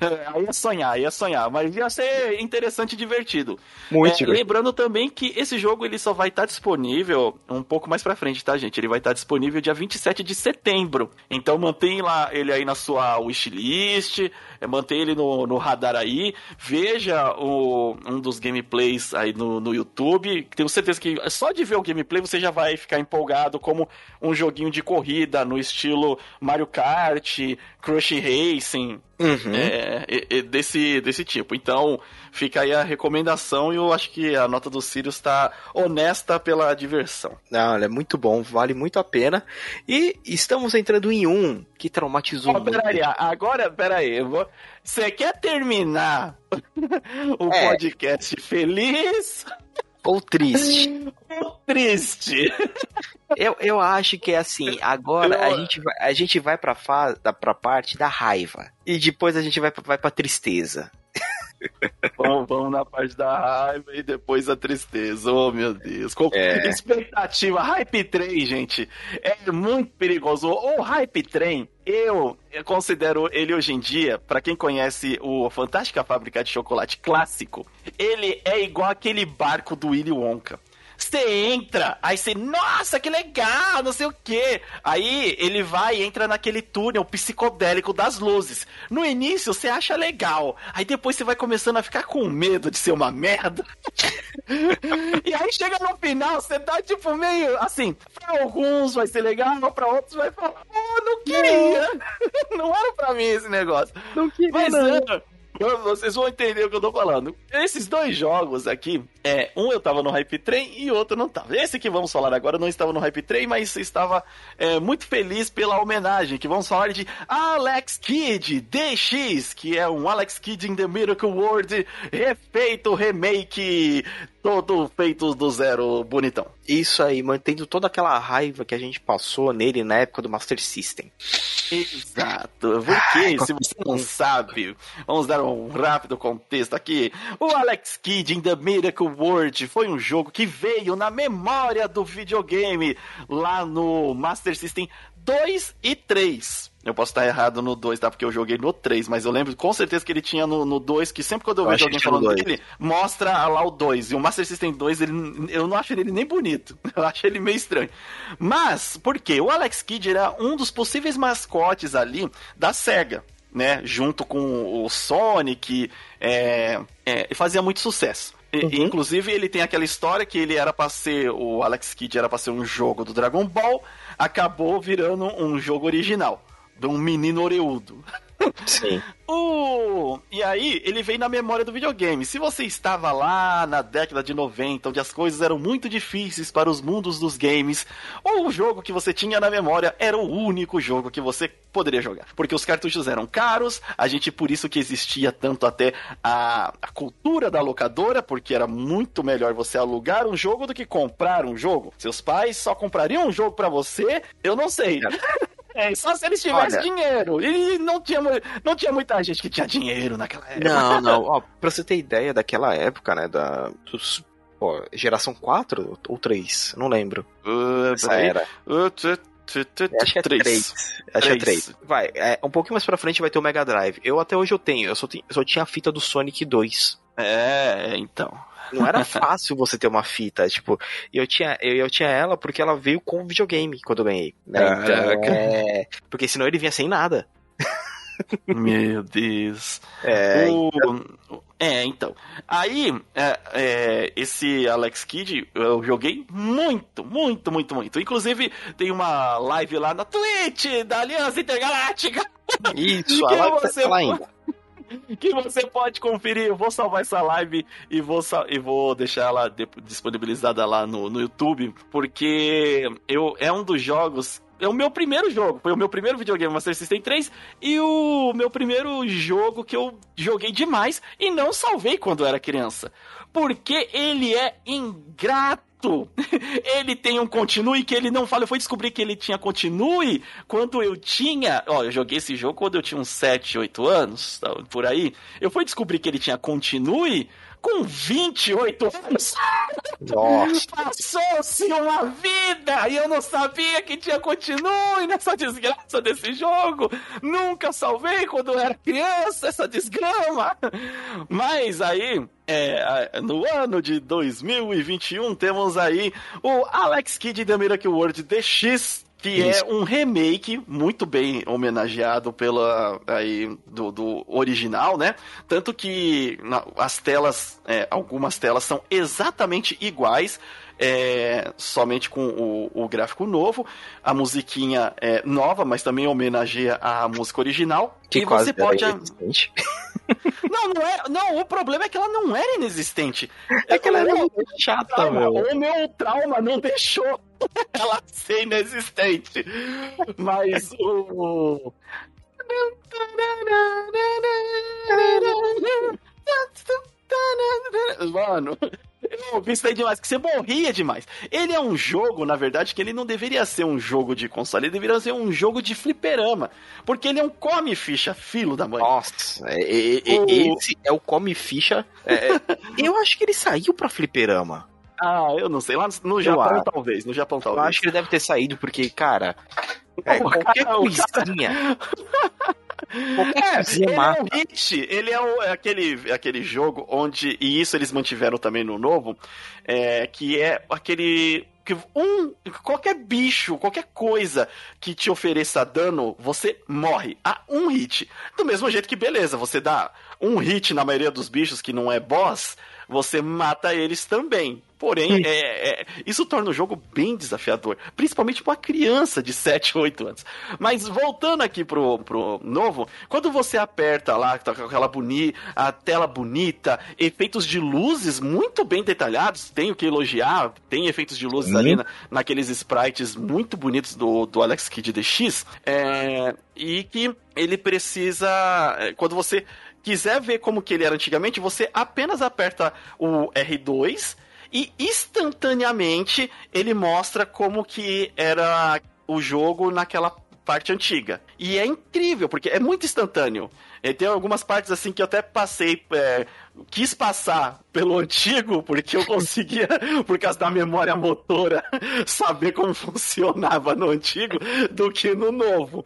Aí ia sonhar, ia sonhar, mas ia ser interessante e divertido. Muito É, lembrando também que esse jogo ele só vai estar disponível um pouco mais pra frente, tá, gente? Ele vai estar disponível dia 27 de setembro. Então mantém lá ele aí na sua wishlist, é, mantém ele no, no radar aí, veja o, um dos gameplays aí no, no YouTube. Tenho certeza que só de ver o gameplay você já vai ficar empolgado como um joguinho de corrida no estilo Mario Kart, Crush Racing, Uhum. é, é, é desse, desse tipo. Então, fica aí a recomendação e eu acho que a nota do Sirius está honesta pela diversão. Não, ele é muito bom, vale muito a pena. E estamos entrando em um que traumatizou Ó, muito. peraí, agora, peraí, eu vou... Você quer terminar o É. podcast feliz Ou triste. ou triste? Eu, eu acho que é assim, agora Eu- a gente vai, a gente vai pra, fa, da, pra parte da raiva. E depois a gente vai, pra- vai pra tristeza. vamos, vamos na parte da raiva e depois a tristeza. Oh, meu Deus. Com É. expectativa. Hype Train, gente, é muito perigoso. O Hype Train, eu, considero ele hoje em dia, pra quem conhece o Fantástica Fábrica de Chocolate clássico, ele é igual aquele barco do Willy Wonka. Você entra, aí você, nossa, que legal, não sei o quê. Aí ele vai e entra naquele túnel psicodélico das luzes. No início você acha legal, aí depois você vai começando a ficar com medo de ser uma merda. e aí chega no final, você tá tipo meio assim, pra alguns vai ser legal, pra outros vai falar, oh, não queria. Não, era pra mim esse negócio. Não queria, Mas é, vocês vão entender o que eu tô falando. Esses dois jogos aqui, é, um eu tava no Hype Train e outro não tava. Esse que vamos falar agora não estava no Hype Train, mas estava é, muito feliz pela homenagem, que vamos falar de Alex Kidd DX, que é um Alex Kidd in the Miracle World refeito, remake, todo feito do zero, bonitão. Isso aí, mantendo toda aquela raiva que a gente passou nele na época do Master System. Exato, porque Ai, se você não sabe, vamos dar um rápido contexto aqui. O Alex Kidd in the Miracle World foi um jogo que veio na memória do videogame lá no Master System 2 e 3. Eu posso estar errado no 2, tá? Porque eu joguei no 3, mas eu lembro com certeza que ele tinha no, no 2, que sempre quando eu, Eu vejo alguém falando 2. dele, mostra lá o 2. E o Master System 2, ele, eu não acho ele nem bonito. Eu acho ele meio estranho. Mas, por quê? O Alex Kidd era um dos possíveis mascotes ali da SEGA. Né, junto com o Sonic, é, é, e fazia muito sucesso. E- Uhum. Inclusive, ele tem aquela história que ele era pra ser, o Alex Kidd era pra ser um jogo do Dragon Ball, acabou virando um jogo original, de um menino oreudo. Sim. O... E aí, ele vem na memória do videogame. Se você estava lá na década de 90, onde as coisas eram muito difíceis para os mundos dos games, ou o jogo que você tinha na memória era o único jogo que você poderia jogar. Porque os cartuchos eram caros, a gente, por isso que existia tanto até a, a cultura da locadora, porque era muito melhor você alugar um jogo do que comprar um jogo. Seus pais só comprariam um jogo para você, eu não sei. É, só se eles tivessem Olha. dinheiro. E não tinha, não tinha muita gente que tinha dinheiro naquela época. Não, não. Ó, pra você ter ideia daquela época, né? Da. Dos, ó, geração 4 ou 3? Não lembro. Uh, Essa era. Uh, tu- Acho que é três. 3. Acho que é Três. 3. Vai, é, um pouquinho mais pra frente vai ter o Mega Drive. Eu até hoje eu tenho. Eu só, tenho, eu só tinha a fita do Sonic 2. É, então. Não era fácil você ter uma fita, tipo, eu tinha, eu, eu tinha ela porque ela veio com o videogame quando eu ganhei. Né? Então, é, porque senão ele vinha sem nada. Meu Deus. É, O- É, então. Aí, é, é, esse Alex Kidd, eu joguei muito, muito, muito, muito. Inclusive, tem uma live lá na Twitch da Aliança Intergaláctica. isso, a live você tá lá ainda. que você pode conferir. Eu vou salvar essa live e vou, e vou deixar ela disponibilizada lá no, no YouTube, porque eu, é um dos jogos. É o meu primeiro jogo, foi o meu primeiro videogame Master System 3 e o meu primeiro jogo que eu joguei demais e não salvei quando era criança. Porque ele é ingrato. Ele tem um continue que ele não fala. Eu fui descobrir que ele tinha continue quando eu tinha. Ó, eu joguei esse jogo quando eu tinha uns 7, 8 anos, por aí. Eu fui descobrir que ele tinha continue com 28 anos. Nossa. Passou-se uma vida e eu não sabia que tinha continue nessa desgraça desse jogo. Nunca salvei quando eu era criança essa desgrama. Mas aí, é, no ano de 2021, temos aí o Alex Kidd The Miracle World DX. Que Isso. é um remake muito bem homenageado pela aí do, do original, né? Tanto que na- as telas, é, algumas telas são exatamente iguais. é, somente com o, o gráfico novo, a musiquinha é nova, mas também homenageia a música original. Que e quase você pode. inexistente. Não, não é. Não, o problema é que ela não era inexistente. É que ela era muito chata, meu. o meu trauma não deixou ela ser inexistente. Mas o. Mano, eu gostei demais, que você morria demais. Ele é um jogo, na verdade, que ele não deveria ser um jogo de console, ele deveria ser um jogo de fliperama. Porque ele é um come ficha, filo da mãe. Nossa, é- é- é- O- esse é o come ficha. é, é, eu acho que ele saiu pra fliperama. Ah, eu não sei. Lá no- Japão, talvez. No Japão, Eu talvez. acho que ele deve ter saído porque, cara, é, qualquer coisinha. Qualquer coisinha ele é mata. um hit, ele é, o- é aquele, aquele jogo onde, e isso eles mantiveram também no novo, é, que é aquele. Que um, qualquer bicho, qualquer coisa que te ofereça dano, você morre a um hit. Do mesmo jeito que, beleza, você dá um hit na maioria dos bichos que não é boss, você mata eles também. Porém, é, é- isso torna o jogo bem desafiador, principalmente para uma criança de 7, 8 anos. Mas voltando aqui pro, pro novo, quando você aperta lá, tá com aquela boni a tela bonita, efeitos de luzes muito bem detalhados, tenho que elogiar, tem efeitos de luzes Sim. ali na- naqueles sprites muito bonitos do, do Alex Kidd DX, é, e que ele precisa, é, quando você quiser ver como que ele era antigamente, você apenas aperta o R2 e instantaneamente ele mostra como que era o jogo naquela parte antiga. E é incrível, porque é muito instantâneo. E tem algumas partes assim que eu até passei, é, quis passar pelo antigo, porque eu conseguia, por causa da memória motora, saber como funcionava no antigo do que no novo.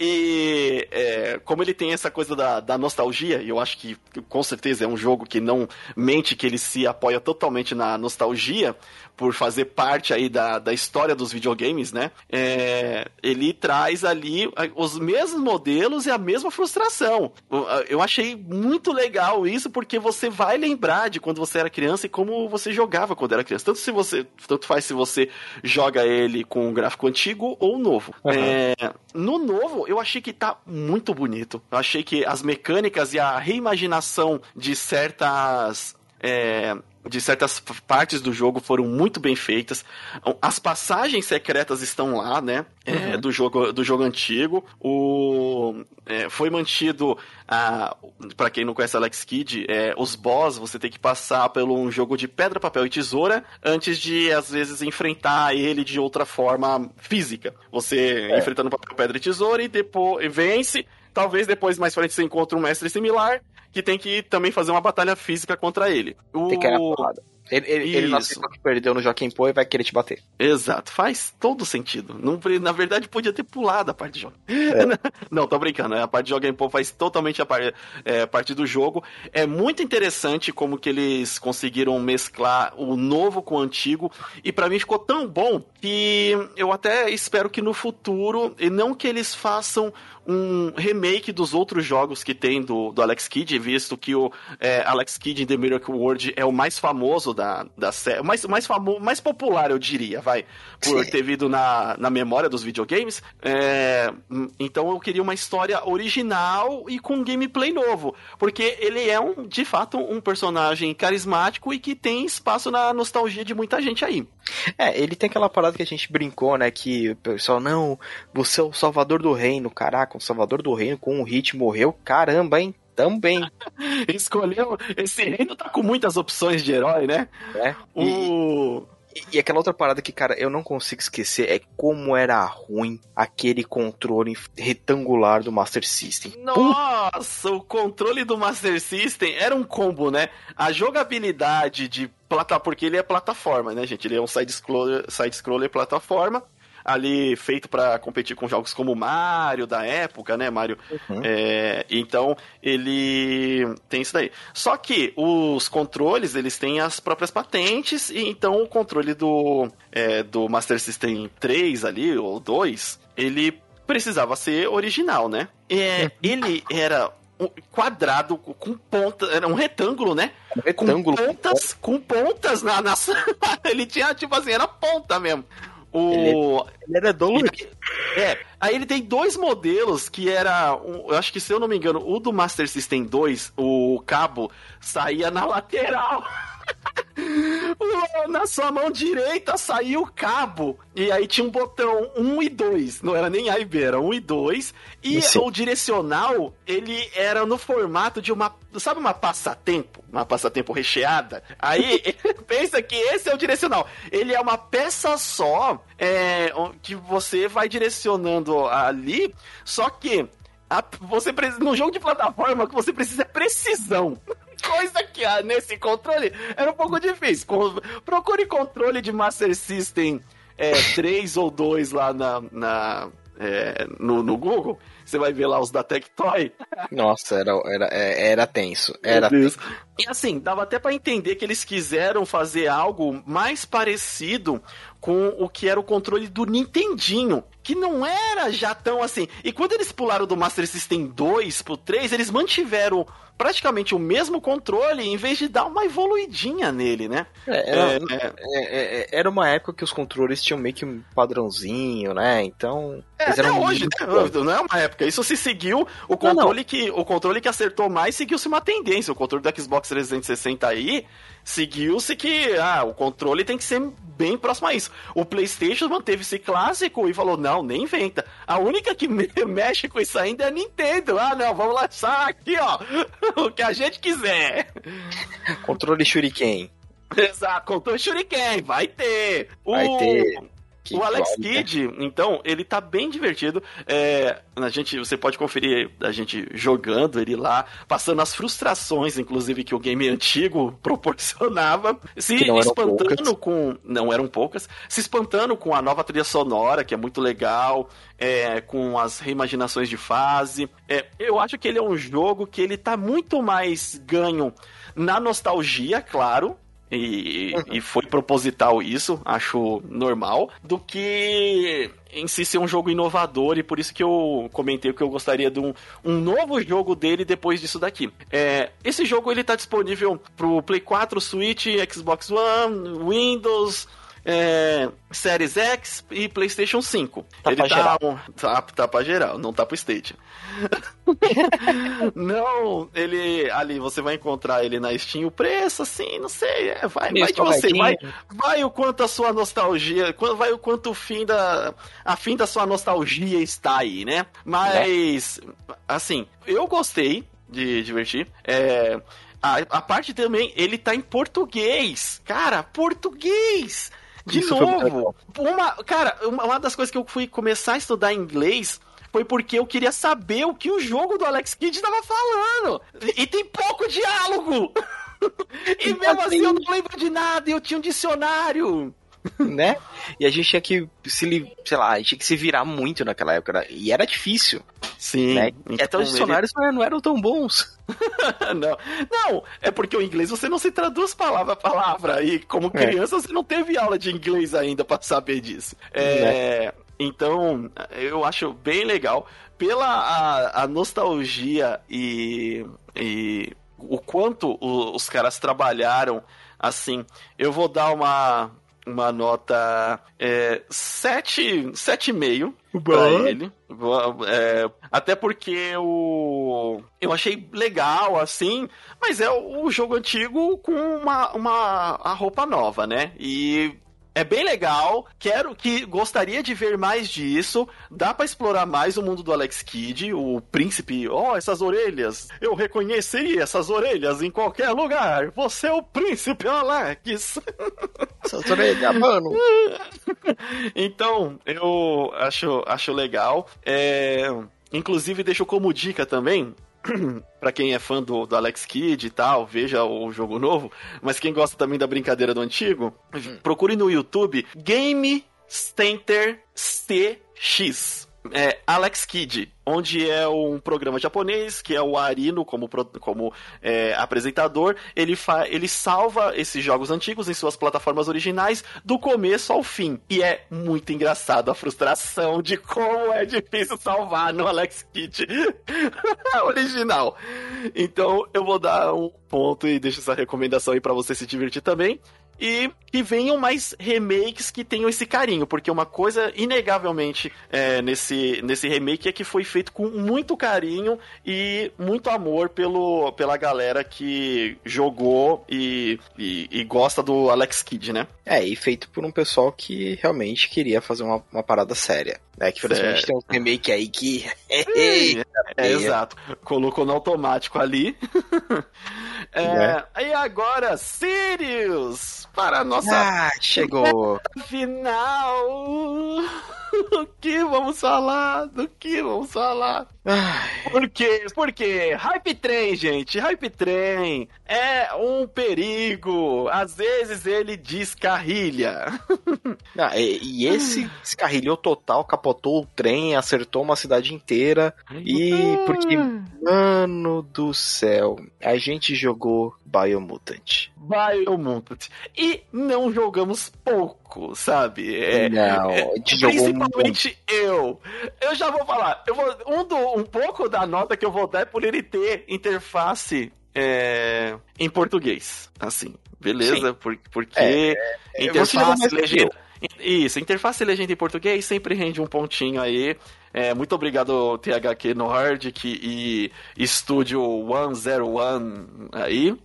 E é, como ele tem essa coisa da, da nostalgia, e eu acho que com certeza é um jogo que não mente que ele se apoia totalmente na nostalgia, por fazer parte aí da, da história dos videogames, né? É, ele traz ali os mesmos modelos e a mesma frustração. Eu- Eu achei muito legal isso, porque você vai lembrar de quando você era criança e como você jogava quando era criança. Tanto se você. Tanto faz se você joga ele com um gráfico antigo ou novo. Uhum. É, no novo, eu achei que tá muito bonito. Eu achei que as mecânicas e a reimaginação de certas. é, de certas partes do jogo foram muito bem feitas. As passagens secretas estão lá, né? É, Uhum. do, jogo, do jogo antigo. O, é, foi mantido, para quem não conhece Alex Kidd, é, os boss você tem que passar por um jogo de pedra, papel e tesoura antes de, às vezes, enfrentar ele de outra forma física. Você É. enfrentando papel, pedra e tesoura e depois vence. Talvez depois, mais frente, você encontre um mestre similar que tem que também fazer uma batalha física contra ele. O... Tem que era porrada. Ele, ele, ele não aceitou que perdeu no Joaquim Pô e vai querer te bater. Exato, faz todo sentido. Não, na verdade, podia ter pulado a parte de jogo. Não, tô brincando. né? A parte de jogo Pô faz totalmente a par- é, parte do jogo. É muito interessante como que eles conseguiram mesclar o novo com o antigo. E pra mim ficou tão bom que eu até espero que no futuro, e não que eles façam um remake dos outros jogos que tem do, do Alex Kidd, visto que o é, Alex Kidd in The Miracle World é o mais famoso da, da série, o mais, mais, famo, mais popular, eu diria, vai, por Sim. ter vindo na, na memória dos videogames. É, então eu queria uma história original e com gameplay novo, porque ele é, um, de fato, um personagem carismático e que tem espaço na nostalgia de muita gente aí. É, ele tem aquela parada que a gente brincou, né? Que o pessoal, não, você é o salvador do reino. Caraca, o salvador do reino com um hit morreu. Caramba, hein? Também, Escolheu. Esse reino tá com muitas opções de herói, né? E, O. e- e aquela outra parada que, cara, eu não consigo esquecer é como era ruim aquele controle retangular do Master System. Nossa, o controle do Master System era um combo, né? A jogabilidade de plataforma, porque ele é plataforma, né, gente? Ele é um side-scroller side -scroller plataforma. Ali feito para competir com jogos como Mario da época, né, Mario? Uhum. É, então ele tem isso daí. Só que os controles eles têm as próprias patentes e então o controle do é, do Master System 3 ali ou 2 ele precisava ser original, né? É, uhum. ele era quadrado com pontas, era um retângulo, né? Um retângulo. Com pontas, com pontas na, na ele tinha tipo assim, era ponta mesmo. O... Ele, ele era dolorido. É, aí ele tem dois modelos que era, um, eu acho que se eu não me engano, o do Master System 2, o cabo saía na lateral. Na sua mão direita saiu o cabo. E aí tinha um botão 1 e 2. Não era nem A e B, era 1 e 2. E Sim. o direcional, ele era no formato de uma. Sabe uma passatempo? Uma passatempo recheada? Aí, pensa que esse é o direcional. Ele é uma peça só é, que você vai direcionando ali. Só que a, você no jogo de plataforma que você precisa é precisão coisa que há nesse controle era um pouco difícil. Procure controle de Master System é, 3 ou 2 lá na, na é, no, no Google. Você vai ver lá os da Tectoy. Nossa, era, era, é, era tenso. Era tenso. E assim, dava até para entender que eles quiseram fazer algo mais parecido com o que era o controle do Nintendinho, que não era já tão assim. E quando eles pularam do Master System 2 pro 3, eles mantiveram praticamente o mesmo controle em vez de dar uma evoluidinha nele, né? É, era, é, é, é, era uma época que os controles tinham meio que um padrãozinho, né? Então. É, até hoje, né? Não é uma época. Isso se seguiu. O controle, não, não. Que, o controle que acertou mais seguiu-se uma tendência. O controle do Xbox 360 aí seguiu-se que ah, o controle tem que ser bem próximo a isso. O PlayStation manteve esse clássico e falou: não, nem inventa. A única que mexe com isso ainda é a Nintendo. Ah, não, vamos lançar aqui, ó, o que a gente quiser. Controle Shuriken. Exato, controle Shuriken, vai ter. Vai o... ter. Que o Alex Kidd, então, ele tá bem divertido. É, a gente, você pode conferir a gente jogando ele lá, passando as frustrações, inclusive, que o game antigo proporcionava, se espantando com. Não eram poucas, se espantando com a nova trilha sonora, que é muito legal. É, com as reimaginações de fase. É, eu acho que ele é um jogo que ele tá muito mais ganho na nostalgia, claro, e, e foi proposital isso, acho normal, do que em si ser um jogo inovador e por isso que eu comentei que eu gostaria de um, um novo jogo dele depois disso daqui. É, esse jogo ele tá disponível pro Play 4, Switch, Xbox One, Windows, é, Series X e PlayStation 5. Tá ele pra tá, geral. tá, tá pra geral, não tá pro State. não, ele ali você vai encontrar ele na Steam, o preço assim, não sei, é, vai, vai de você, vai, vai o quanto a sua nostalgia, vai o quanto o fim da a fim da sua nostalgia está aí, né? Mas assim, eu gostei de divertir. É, a, a parte também, ele tá em português. Cara, português! De Isso novo, uma, cara, uma das coisas que eu fui começar a estudar inglês foi porque eu queria saber o que o jogo do Alex Kidd estava falando. E tem pouco diálogo. e mesmo assim eu não lembro de nada, eu tinha um dicionário. né? E a gente tinha que se, sei lá, tinha que se virar muito naquela época. E era difícil. Sim. Né? Então, Até os dicionários ele... não eram tão bons. não. não, é porque o inglês você não se traduz palavra a palavra. E como é. criança é. você não teve aula de inglês ainda para saber disso. É, né? Então, eu acho bem legal. Pela a, a nostalgia e, e o quanto os caras trabalharam assim, eu vou dar uma uma nota é, 7,5 sete, pra ele. É, até porque o. Eu achei legal, assim, mas é o jogo antigo com uma, uma a roupa nova, né? E é bem legal. Quero que gostaria de ver mais disso. Dá para explorar mais o mundo do Alex Kidd, o príncipe. Oh, essas orelhas! Eu reconheceria essas orelhas em qualquer lugar. Você é o príncipe Alex. Essas orelhas, mano. então, eu acho, acho legal. É... Inclusive, deixo como dica também para quem é fã do, do, Alex Kidd e tal, veja o jogo novo. Mas quem gosta também da brincadeira do antigo, hum. procure no YouTube Game Center CX é, Alex Kidd, onde é um programa japonês, que é o Arino como, como é, apresentador. Ele, ele salva esses jogos antigos em suas plataformas originais, do começo ao fim. E é muito engraçado a frustração de como é difícil salvar no Alex Kidd original. Então eu vou dar um ponto e deixo essa recomendação aí para você se divertir também e que venham mais remakes que tenham esse carinho, porque uma coisa inegavelmente é, nesse, nesse remake é que foi feito com muito carinho e muito amor pelo, pela galera que jogou e, e, e gosta do Alex Kidd, né? É, e feito por um pessoal que realmente queria fazer uma, uma parada séria. Né, que felizmente tem um remake aí que. é, é, exato. Colocou no automático ali. é, é. E agora, Sirius! Para a nossa. Ah, chegou! Final! o que vamos falar? Do que vamos falar? Por quê? Porque Hype Train, gente, Hype Train é um perigo. Às vezes ele descarrilha. Ah, e, e, esse descarrilhou total, capotou o trem, acertou uma cidade inteira. E porque, mano do céu, a gente jogou Biomutant. Biomutant. E não jogamos pouco, sabe? É, não, é, principalmente eu. Eu já vou falar. Eu vou, um, do, um pouco da nota que eu vou dar é por ele ter interface é, em português. Assim, beleza? Por, porque é interface legenda. Isso, interface legenda em português sempre rende um pontinho aí. É, muito obrigado, THQ Nordic e Estúdio 101 aí.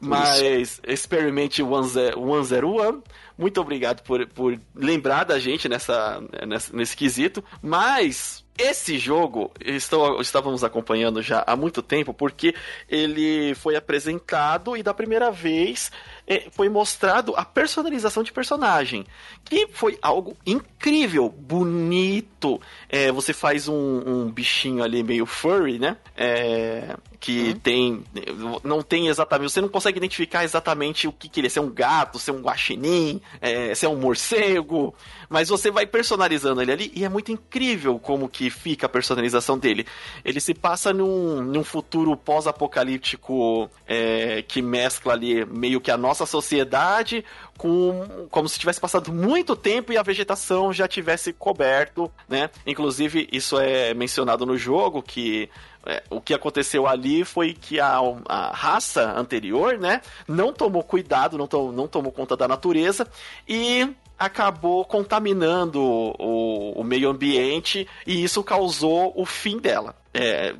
Mas experimente 101. Muito obrigado por, por lembrar da gente nessa, nessa, nesse quesito. Mas esse jogo estou, estávamos acompanhando já há muito tempo porque ele foi apresentado e da primeira vez foi mostrado a personalização de personagem, que foi algo incrível, bonito. É, você faz um, um, bichinho ali meio furry, né? É, que uhum. tem. Não tem exatamente. Você não consegue identificar exatamente o que, que ele é. Se é um gato, se é um guaxinim, é, se é um morcego. Mas você vai personalizando ele ali e é muito incrível como que fica a personalização dele. Ele se passa num, num futuro pós-apocalíptico é, que mescla ali meio que a nossa sociedade com como se tivesse passado muito tempo e a vegetação já tivesse coberto, né? Inclusive isso é mencionado no jogo que é, o que aconteceu ali foi que a, a, raça anterior, né, não tomou cuidado, não, to, não tomou conta da natureza e acabou contaminando o, o meio ambiente e isso causou o fim dela. É,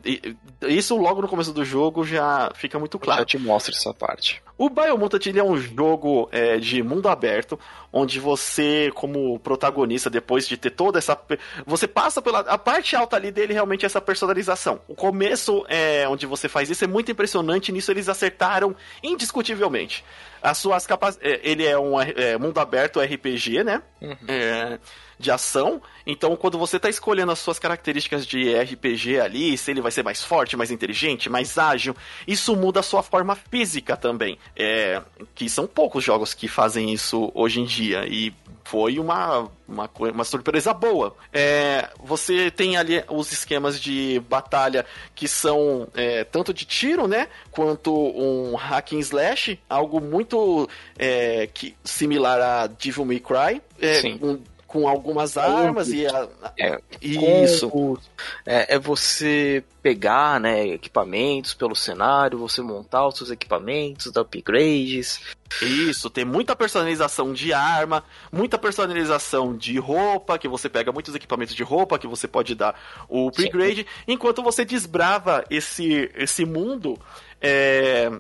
isso logo no começo do jogo já fica muito claro. Já te mostra essa parte. O Biomutant ele é um jogo é, de mundo aberto, onde você, como protagonista, depois de ter toda essa. Você passa pela. A parte alta ali dele realmente é essa personalização. O começo, é, onde você faz isso, é muito impressionante. Nisso eles acertaram indiscutivelmente. As suas capacidades. É, ele é um é, mundo aberto RPG, né? Uhum. É, de ação. Então, quando você está escolhendo as suas características de RPG ali, se ele vai ser mais forte, mais inteligente, mais ágil, isso muda a sua forma física também. É, que são poucos jogos que fazem isso hoje em dia. E foi uma, uma, uma surpresa boa. É, você tem ali os esquemas de batalha que são é, tanto de tiro, né? Quanto um hack and slash, algo muito é, que, similar a Devil May Cry. É, um, com algumas armas e a... é, isso é, é, você pegar né, equipamentos pelo cenário, você montar os seus equipamentos, dar upgrades. Isso, tem muita personalização de arma, muita personalização de roupa, que você pega muitos equipamentos de roupa que você pode dar o upgrade, enquanto você desbrava esse, esse mundo. É,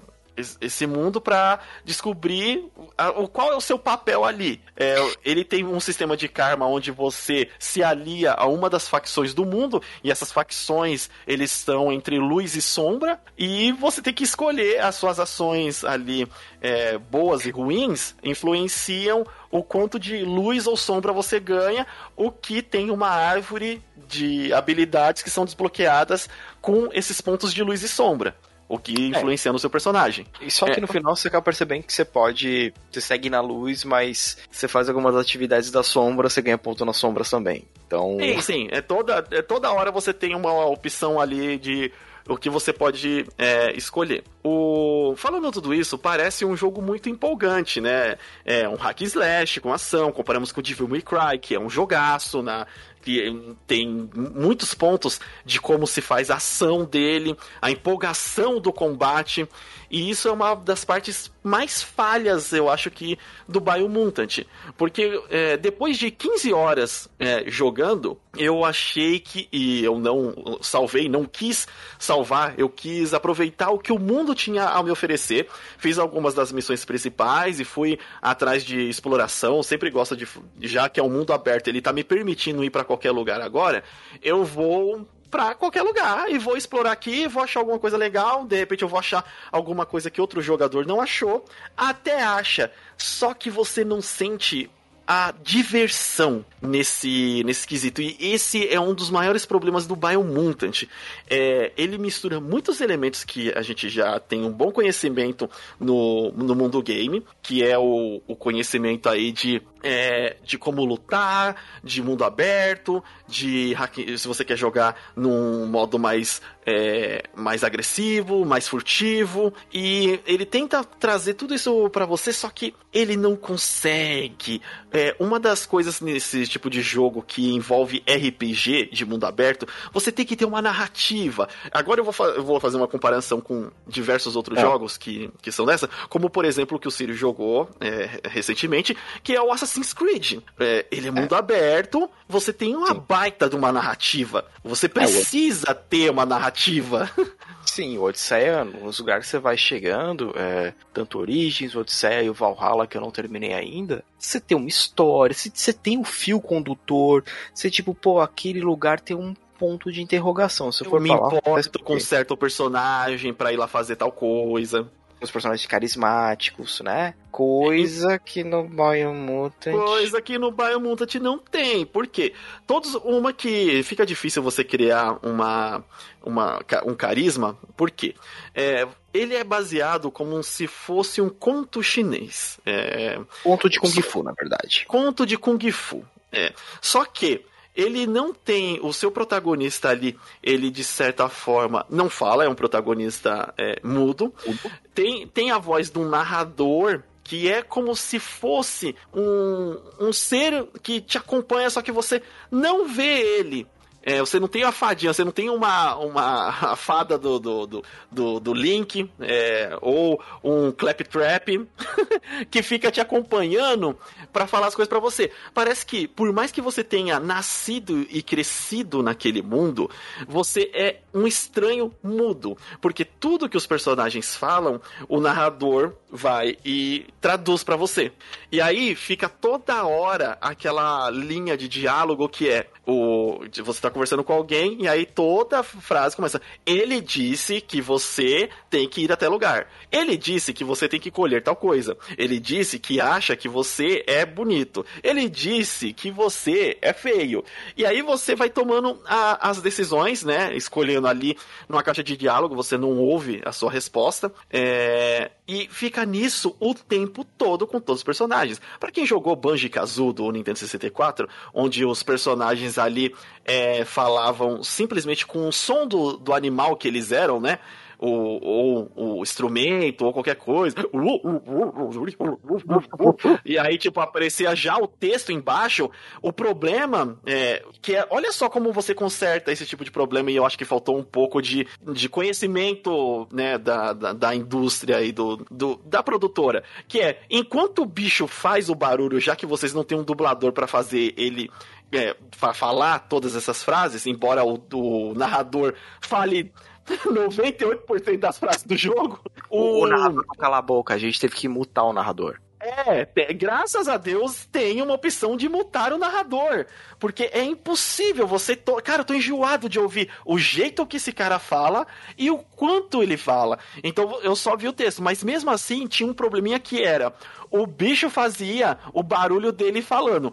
esse mundo para descobrir a, o qual é o seu papel ali. É, ele tem um sistema de karma onde você se alia a uma das facções do mundo e essas facções eles estão entre luz e sombra e você tem que escolher as suas ações ali é, boas e ruins influenciam o quanto de luz ou sombra você ganha, o que tem uma árvore de habilidades que são desbloqueadas com esses pontos de luz e sombra. O que influencia no seu personagem. E só que É. no final você acaba percebendo que você pode. Você segue na luz, mas você faz algumas atividades da sombra, você ganha ponto nas sombras também. Então. Sim, sim. É toda, é toda hora você tem uma opção ali de o que você pode é, escolher. O... Falando tudo isso, parece um jogo muito empolgante, né? É um hack slash com ação, comparamos com o Devil May Cry, que é um jogaço, na... que tem muitos pontos de como se faz a ação dele, a empolgação do combate, e isso é uma das partes mais falhas, eu acho que, do Biomutant. Porque é, depois de 15 horas é, jogando, eu achei que. E eu não salvei, não quis salvar, eu quis aproveitar o que o mundo tinha a me oferecer. Fiz algumas das missões principais e fui atrás de exploração. Sempre gosto de. Já que é um mundo aberto, ele tá me permitindo ir para qualquer lugar agora, eu vou pra qualquer lugar e vou explorar aqui, vou achar alguma coisa legal, de repente eu vou achar alguma coisa que outro jogador não achou, até acha, só que você não sente a diversão nesse, nesse quesito. E esse é um dos maiores problemas do Biomutant. É, ele mistura muitos elementos que a gente já tem um bom conhecimento no, no mundo game, que é o, o conhecimento aí de, é, de como lutar, de mundo aberto, de se você quer jogar num modo mais, é, mais agressivo, mais furtivo. E ele tenta trazer tudo isso para você, só que ele não consegue. É, uma das coisas nesse tipo de jogo que envolve RPG de mundo aberto, você tem que ter uma narrativa. Agora eu vou, fa eu vou fazer uma comparação com diversos outros É. jogos que, que são dessa, como por exemplo o que o Ciro jogou é, recentemente, que é o Assassin's Creed. É, ele é mundo aberto, você tem uma Sim. baita de uma narrativa. Você precisa ter uma narrativa. Sim, o Odisseia, nos lugares que você vai chegando, é, tanto Origins, Odisseia e o Valhalla, que eu não terminei ainda, você tem uma história, você, você tem um fio condutor, você tipo, pô, aquele lugar tem um ponto de interrogação. Se eu for me falar, importo por com certo personagem pra ir lá fazer tal coisa. Os personagens carismáticos, né? Coisa que no Biomutant... Coisa que no Biomutant não tem. Por quê? Todos, uma que fica difícil você criar uma, uma, um carisma. Por quê? É, ele é baseado como se fosse um conto chinês. É, Ponto de Kung Fu, na verdade. conto de Kung Fu. É. Só que ele não tem. O seu protagonista ali, ele de certa forma não fala, é um protagonista é, mudo. Tem, tem a voz de um narrador. Que é como se fosse um, um ser que te acompanha, só que você não vê ele. É, você não tem a fadinha, você não tem uma, uma fada do, do, do, do, do Link, é, ou um Claptrap, que fica te acompanhando para falar as coisas para você. Parece que, por mais que você tenha nascido e crescido naquele mundo, você é um estranho mudo. Porque tudo que os personagens falam, o narrador vai e traduz para você. E aí fica toda hora aquela linha de diálogo que é o você tá conversando com alguém e aí toda frase começa ele disse que você tem que ir até lugar. Ele disse que você tem que colher tal coisa. Ele disse que acha que você é bonito. Ele disse que você é feio. E aí você vai tomando a- as decisões, né? Escolhendo ali numa caixa de diálogo, você não ouve a sua resposta. É, E fica nisso o tempo todo com todos os personagens. Pra quem jogou Banjo-Kazooie do Nintendo 64, onde os personagens ali é, falavam simplesmente com o som do, do animal que eles eram, né? O, ou o instrumento, ou qualquer coisa. E aí, tipo, aparecia já o texto embaixo. O problema é que é, olha só como você conserta esse tipo de problema, e eu acho que faltou um pouco de, de conhecimento, né, da, da, da indústria e do, do, da produtora. Que é, enquanto o bicho faz o barulho, já que vocês não têm um dublador pra fazer ele é, fa- falar todas essas frases, embora o, o narrador fale 98% das frases do jogo, O, o narrador não cala a boca, a gente teve que mutar o narrador. É, graças a Deus tem uma opção de mutar o narrador. Porque é impossível você. To... Cara, eu tô enjoado de ouvir o jeito que esse cara fala e o quanto ele fala. Então eu só vi o texto, mas mesmo assim tinha um probleminha que era o bicho fazia o barulho dele falando.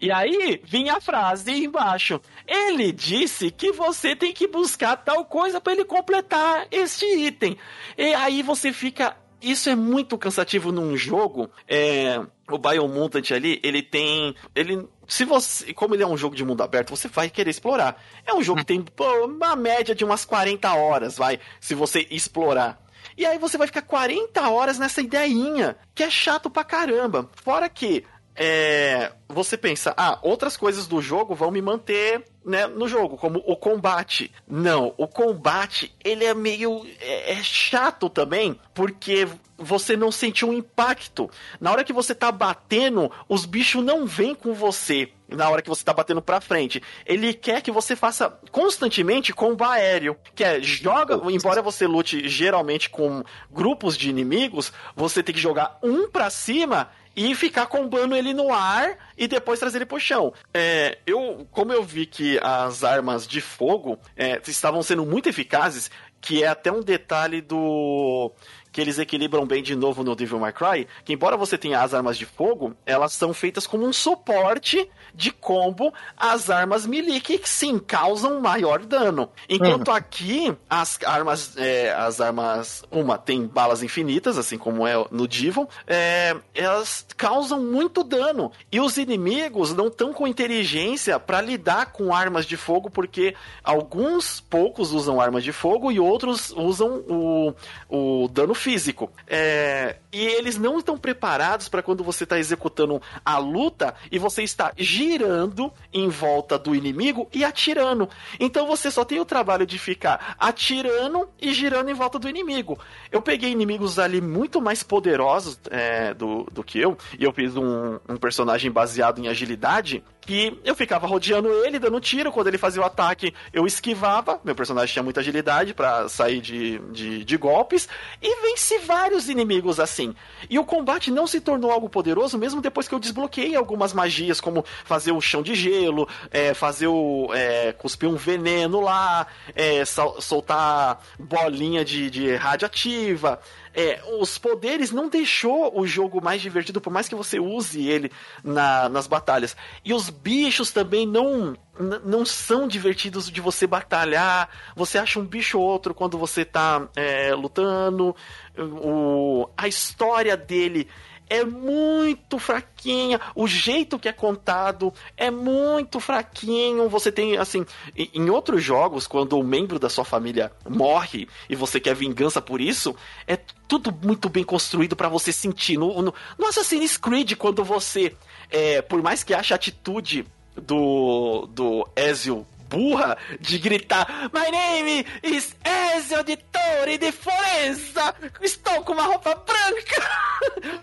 E aí vinha a frase embaixo. Ele disse que você tem que buscar tal coisa para ele completar este item. E aí você fica isso é muito cansativo num jogo. É, o Biomutant ali, ele tem. Ele. Se você. Como ele é um jogo de mundo aberto, você vai querer explorar. É um jogo que tem pô, uma média de umas 40 horas, vai. Se você explorar. E aí você vai ficar 40 horas nessa ideinha, que é chato pra caramba. Fora que é, você pensa, ah, outras coisas do jogo vão me manter né, no jogo, como o combate. Não, o combate ele é meio é, é chato também, porque você não sente um impacto. Na hora que você tá batendo, os bichos não vêm com você. Na hora que você tá batendo pra frente. Ele quer que você faça constantemente combo aéreo. Que é, joga. Embora você lute geralmente com grupos de inimigos, você tem que jogar um pra cima e ficar combando ele no ar e depois trazer ele pro chão. É, eu, como eu vi que as armas de fogo é, estavam sendo muito eficazes, que é até um detalhe do que eles equilibram bem de novo no Devil May Cry, que embora você tenha as armas de fogo, elas são feitas como um suporte de combo às armas melee, que sim, causam maior dano. Enquanto uhum. aqui, as armas, é, as armas, uma tem balas infinitas, assim como é no Devil, é, elas causam muito dano. E os inimigos não estão com inteligência para lidar com armas de fogo, porque alguns poucos usam armas de fogo e outros usam o, o dano físico. É, e eles não estão preparados para quando você está executando a luta e você está girando em volta do inimigo e atirando. Então você só tem o trabalho de ficar atirando e girando em volta do inimigo. Eu peguei inimigos ali muito mais poderosos é, do, do que eu, e eu fiz um, um personagem baseado em agilidade que eu ficava rodeando ele, dando tiro. Quando ele fazia o ataque, eu esquivava. Meu personagem tinha muita agilidade para sair de, de, de, golpes. E venci vários inimigos assim. E o combate não se tornou algo poderoso, mesmo depois que eu desbloqueei algumas magias, como fazer o chão de gelo, é, fazer o. É, cuspir um veneno lá, é, soltar bolinha de, de radioativa é, os poderes não deixou o jogo mais divertido, por mais que você use ele na, nas batalhas. E os bichos também não não são divertidos de você batalhar. Você acha um bicho ou outro quando você tá é, lutando. O, a história dele é muito fraquinha. O jeito que é contado é muito fraquinho. Você tem, assim, em outros jogos, quando um membro da sua família morre e você quer vingança por isso, é tudo muito bem construído para você sentir. No, no, no Assassin's Creed, quando você, é, por mais que ache a atitude do, do Ezio burra de gritar My name is Ezio de Torre de Forenza Estou com uma roupa branca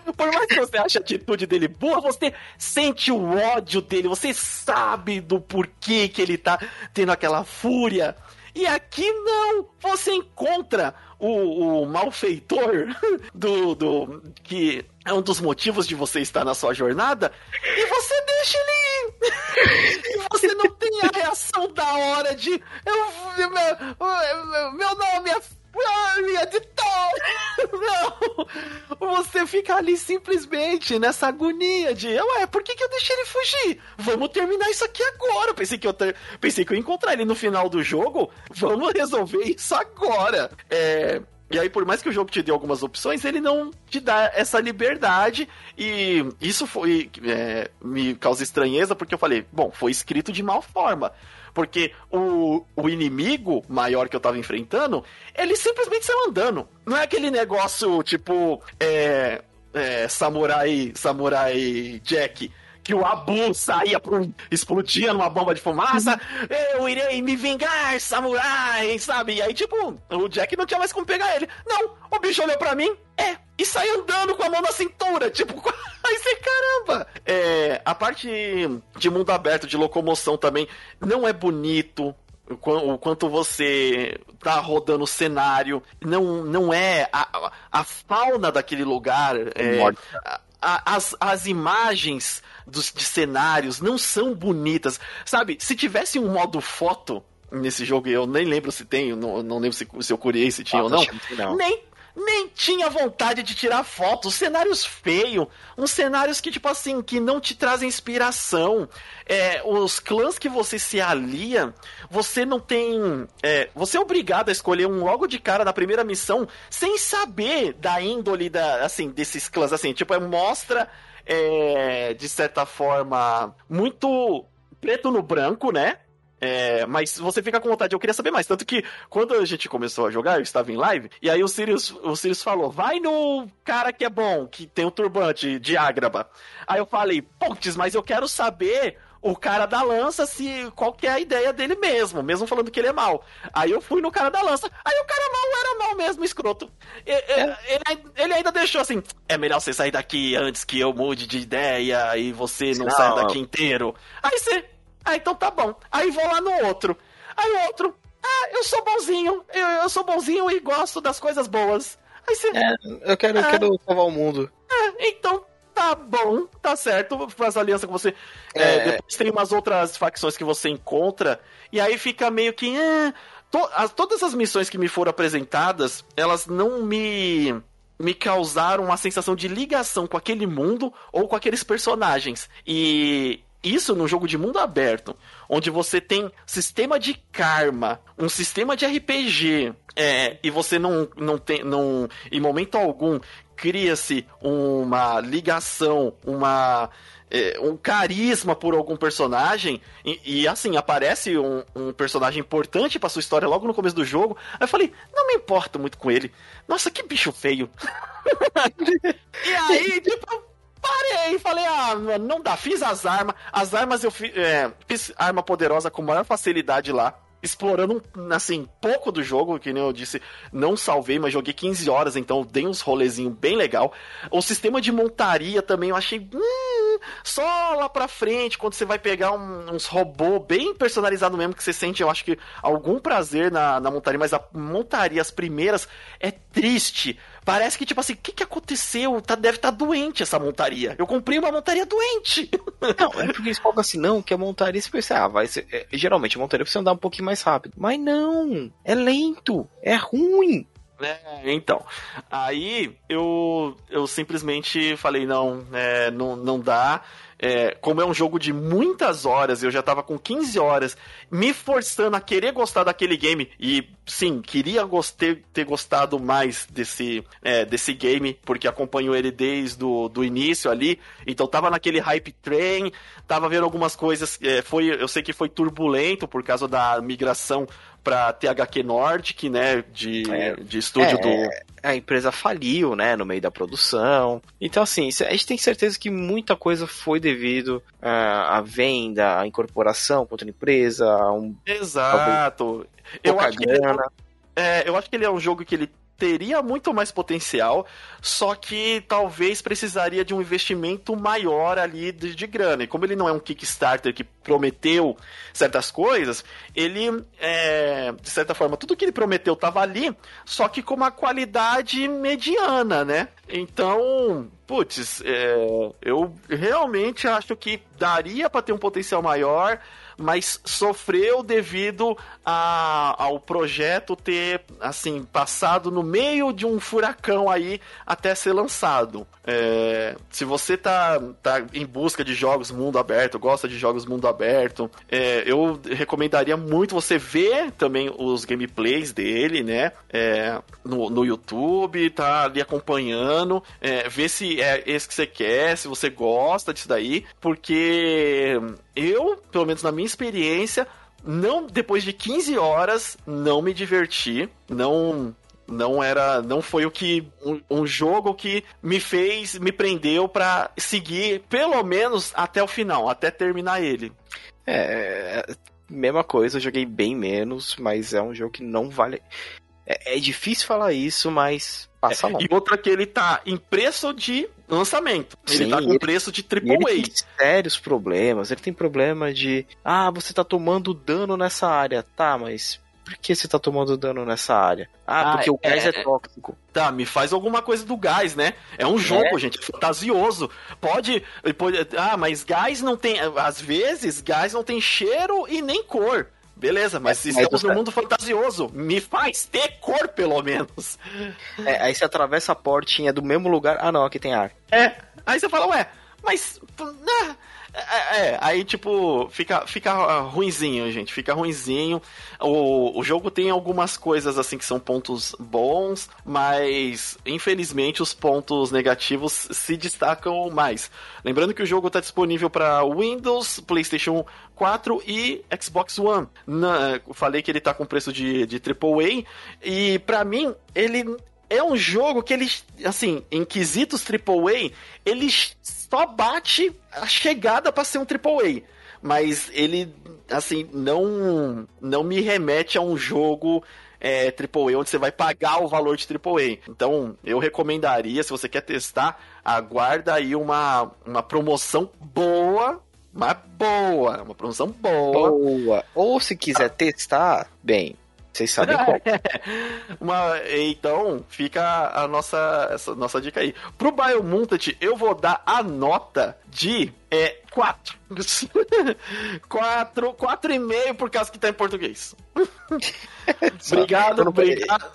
Por mais que você ache a atitude dele burra Você sente o ódio dele Você sabe do porquê que ele tá tendo aquela fúria e aqui não! Você encontra o, o malfeitor do, do. que é um dos motivos de você estar na sua jornada e você deixa ele ir. e você não tem a reação da hora de. Eu, meu, meu nome é minha editor! Não! Você fica ali simplesmente nessa agonia de, ué, por que, que eu deixei ele fugir? Vamos terminar isso aqui agora. Pensei que eu ter... pensei que eu ia encontrar ele no final do jogo. Vamos resolver isso agora. É. E aí, por mais que o jogo te dê algumas opções, ele não te dá essa liberdade. E isso foi. É, me causa estranheza, porque eu falei, bom, foi escrito de mal forma. Porque o, o inimigo maior que eu tava enfrentando, ele simplesmente saiu andando. Não é aquele negócio tipo. É, é, samurai. Samurai Jack que o Abu saía por, explodia numa bomba de fumaça, eu irei me vingar, samurai, sabe? E aí, tipo, o Jack não tinha mais como pegar ele. Não, o bicho olhou pra mim, é, e saiu andando com a mão na cintura, tipo, aí você, caramba! É, a parte de mundo aberto, de locomoção também, não é bonito, o quanto você tá rodando o cenário, não, não é a, a fauna daquele lugar, é, a, as, as imagens dos, de cenários não são bonitas. Sabe, se tivesse um modo foto nesse jogo, eu nem lembro se tem, não, não lembro se, se eu curei se tinha ah, ou não, não. Nem, nem tinha vontade de tirar fotos, cenários feios, uns cenários que, tipo assim, que não te trazem inspiração. É, os clãs que você se alia, você não tem. É, você é obrigado a escolher um logo de cara na primeira missão sem saber da índole da, assim, desses clãs. Assim, tipo, é, mostra, é, de certa forma, muito preto no branco, né? É, mas você fica com vontade, eu queria saber mais. Tanto que quando a gente começou a jogar, eu estava em live, e aí o Sirius, o Sirius falou: vai no cara que é bom, que tem o turbante de ágraba. Aí eu falei, putz, mas eu quero saber o cara da lança se qual que é a ideia dele mesmo, mesmo falando que ele é mal. Aí eu fui no cara da lança, aí o cara mal era mal mesmo, escroto. É. Ele, ele, ainda deixou assim: é melhor você sair daqui antes que eu mude de ideia e você não, não saia daqui inteiro. Aí você ah, então tá bom. Aí vou lá no outro. Aí o outro, ah, eu sou bonzinho, eu, eu sou bonzinho e gosto das coisas boas. Aí você. É, eu quero, eu quero salvar o mundo. É, então tá bom, tá certo. Faz aliança com você. É, é... depois tem umas outras facções que você encontra. E aí fica meio que. Ah, to, as, todas as missões que me foram apresentadas, elas não me me causaram uma sensação de ligação com aquele mundo ou com aqueles personagens. E isso num jogo de mundo aberto, onde você tem sistema de karma, um sistema de RPG, é, e você não, não tem, não, em momento algum, cria-se uma ligação, uma é, um carisma por algum personagem e, e assim aparece um, um, personagem importante para sua história logo no começo do jogo. Aí eu falei, não me importo muito com ele. Nossa, que bicho feio. e aí, tipo, parei, falei, ah, não dá. Fiz as armas. As armas eu fiz, é, fiz arma poderosa com maior facilidade lá explorando, assim, pouco do jogo, que nem eu disse, não salvei, mas joguei 15 horas, então dei uns rolezinhos bem legal. O sistema de montaria também eu achei. Hum, só lá pra frente, quando você vai pegar um, uns robô bem personalizado mesmo, que você sente, eu acho que algum prazer na, na montaria, mas a montaria, as primeiras, é triste. Parece que, tipo assim, o que, que aconteceu? Tá, deve estar tá doente essa montaria. Eu comprei uma montaria doente. Não, é porque eles colocam assim, não, que a montaria, você pensa, ah, vai ser. É, geralmente a montaria precisa andar um pouquinho mais rápido. Mas não, é lento, é ruim. É, então, aí eu, eu simplesmente falei, não, é, não, não dá é, como é um jogo de muitas horas, eu já tava com 15 horas, me forçando a querer gostar daquele game. E sim, queria ter, ter gostado mais desse, é, desse game, porque acompanho ele desde o do início ali. Então tava naquele hype train, tava vendo algumas coisas. É, foi, eu sei que foi turbulento por causa da migração para THQ Nordic, né, de, é, de estúdio é, do... A empresa faliu, né, no meio da produção. Então, assim, a gente tem certeza que muita coisa foi devido uh, à venda, à incorporação contra a empresa, a um... Exato. Eu acho, que ele, é, eu acho que ele é um jogo que ele teria muito mais potencial, só que talvez precisaria de um investimento maior ali de, de grana. E como ele não é um Kickstarter que prometeu certas coisas, ele, é, de certa forma, tudo que ele prometeu estava ali, só que com uma qualidade mediana, né? Então, putz, é, eu realmente acho que daria para ter um potencial maior mas sofreu devido a, ao projeto ter, assim, passado no meio de um furacão aí até ser lançado. É, se você tá, tá em busca de jogos mundo aberto, gosta de jogos mundo aberto, é, eu recomendaria muito você ver também os gameplays dele, né? É, no, no YouTube, tá ali acompanhando, é, ver se é esse que você quer, se você gosta disso daí, porque eu, pelo menos na minha experiência, não depois de 15 horas não me diverti, não não era não foi o que um, um jogo que me fez me prendeu para seguir pelo menos até o final até terminar ele. É mesma coisa eu joguei bem menos mas é um jogo que não vale é, é difícil falar isso mas passa é, E outra que ele tá em preço de no lançamento. Ele Sim, tá com ele- preço de E ele AAA. tem sérios problemas. Ele tem problema de. Ah, você tá tomando dano nessa área. Tá, mas por que você tá tomando dano nessa área? Ah, Ah, porque o gás é- é, tóxico. Tá, me faz alguma coisa do gás, né? É um jogo, gente, fantasioso. Pode, pode. Ah, mas gás não tem. Às vezes, gás não tem cheiro e nem cor. Beleza, mas Mas estamos você- num mundo fantasioso. Me faz ter cor, pelo menos. É, aí você atravessa a portinha do mesmo lugar. Ah, não, aqui tem ar. É. Aí você fala, ué, mas. né? É, é, aí tipo, fica, fica ah, ruinzinho, gente, fica ruinzinho. O, o jogo tem algumas coisas assim que são pontos bons, mas infelizmente os pontos negativos se destacam mais. Lembrando que o jogo está disponível para Windows, PlayStation 4 e Xbox One. Na, falei que ele tá com preço de, de AAA, e pra mim, ele é um jogo que ele, assim, em quesitos AAA, ele só bate a chegada pra ser um AAA. Mas ele, assim, não, não me remete a um jogo é, AAA onde você vai pagar o valor de AAA. Então, eu recomendaria, se você quer testar, aguarda aí uma, uma promoção boa, mas boa, uma promoção boa. Boa. Ou se quiser testar, bem, vocês sabem como. Uma, então, fica a nossa, essa nossa dica aí. Pro Biomutant, eu vou dar a nota de é, 4. 4, 4,5 por causa que tá em português. obrigado, não- obrigado.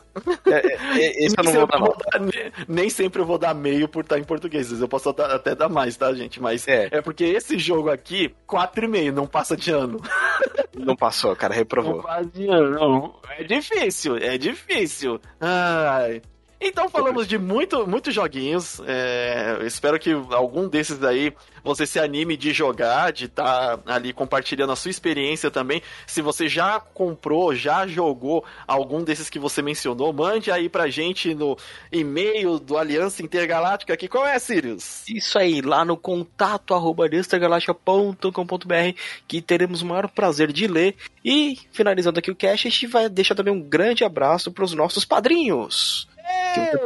É, é, é, Esse eu não Nem vou dar nota. dar me- Nem sempre eu vou dar meio por estar em português. Eu posso dar- até dar mais, tá, gente? Mas É. é, porque esse jogo aqui, 4,5, não passa de ano. Não passou, cara, Não reprovou. passa de ano, não. É difícil, é difícil. Ai. Então falamos de muito, muitos joguinhos. É, espero que algum desses aí você se anime de jogar, de estar ali compartilhando a sua experiência também. Se você já comprou, já jogou algum desses que você mencionou, mande aí pra gente no e-mail do Aliança Intergaláctica. Que qual é, Sirius? Isso aí, lá no contato arroba extragaláctica.com.br que teremos o maior prazer de ler. E, finalizando aqui o cast, a gente vai deixar também um grande abraço para os nossos padrinhos.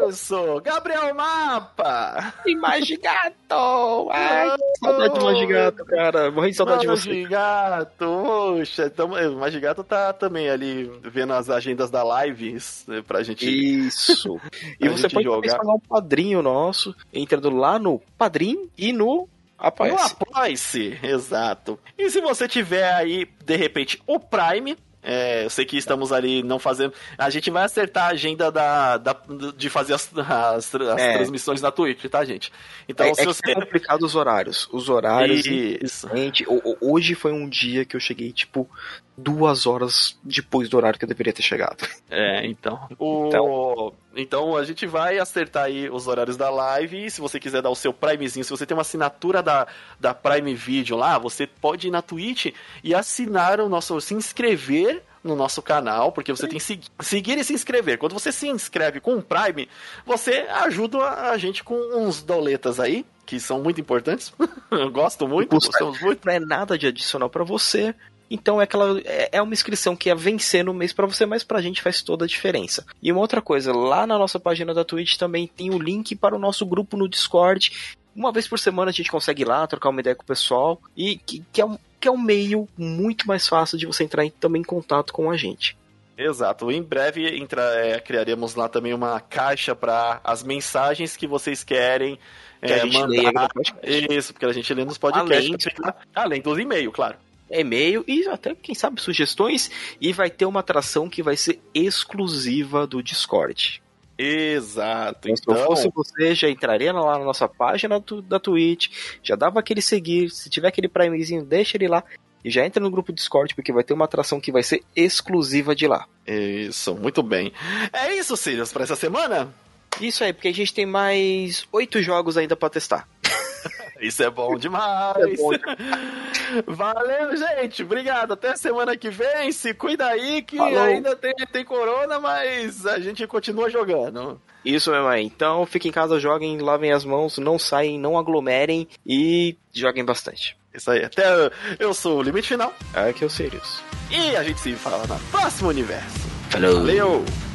Isso, Gabriel Mapa! E Magigato! Ai, que saudade do Magigato, cara. Morri de saudade de você. Magigato, poxa, então, o Magigato tá também ali vendo as agendas da lives né, pra gente. Isso. E Pra você gente pode jogar. um padrinho nosso, entrando lá no Padrim e no No Apoia-se. Apoie-se, exato. E se você tiver aí, de repente, o Prime. É, eu sei que estamos ali não fazendo. A gente vai acertar a agenda da, da- de fazer as, as, as É. transmissões na Twitch, tá, gente? Então, é, se é você. é complicado os horários. Os horários. Isso. Gente, ho- ho- hoje foi um dia que eu cheguei, tipo, duas horas depois do horário que eu deveria ter chegado. É, então. O... Então a gente vai acertar aí os horários da live. E se você quiser dar o seu Primezinho, se você tem uma assinatura da, da Prime Video lá, você pode ir na Twitch e assinar o nosso. se inscrever no nosso canal, porque você tem que segui- seguir e se inscrever. Quando você se inscreve com o Prime, você ajuda a gente com uns doletas aí, que são muito importantes. Eu gosto muito, gostamos muito. Não é nada de adicional pra você. Então é aquela é é uma inscrição que ia vencer no mês pra você, mas pra gente faz toda a diferença. E uma outra coisa, lá na nossa página da Twitch também tem o link para o nosso grupo no Discord. Uma vez por semana a gente consegue ir lá trocar uma ideia com o pessoal e que, que é um que é um meio muito mais fácil de você entrar em, também em contato com a gente. Exato. Em breve entra, é, criaremos lá também uma caixa para as mensagens que vocês querem Que é, a gente mandar. leia no podcast. Isso, porque a gente lê nos podcasts. Além ficar- Além dos e-mails, claro. E-mail e até, quem sabe, sugestões. E vai ter uma atração que vai ser exclusiva do Discord. Exato. Então, se eu Então, fosse você, já entraria lá na nossa página do- da Twitch, já dava aquele seguir. Se tiver aquele primezinho, deixa ele lá. E já entra no grupo Discord, porque vai ter uma atração que vai ser exclusiva de lá. isso, muito bem. É isso, Sirius, para essa semana? Isso aí, porque a gente tem mais oito jogos ainda pra testar. Isso é bom demais. É bom Valeu, gente. Obrigado. Até semana que vem. Se cuida aí que Falou. ainda tem, tem corona, mas a gente continua jogando. Isso mesmo aí. Então, fiquem em casa, joguem, lavem as mãos, não saem, não aglomerem e joguem bastante. Isso aí. Até eu sou o Limite Final. É que eu sei isso. E a gente se fala no próximo universo. Falou! Valeu!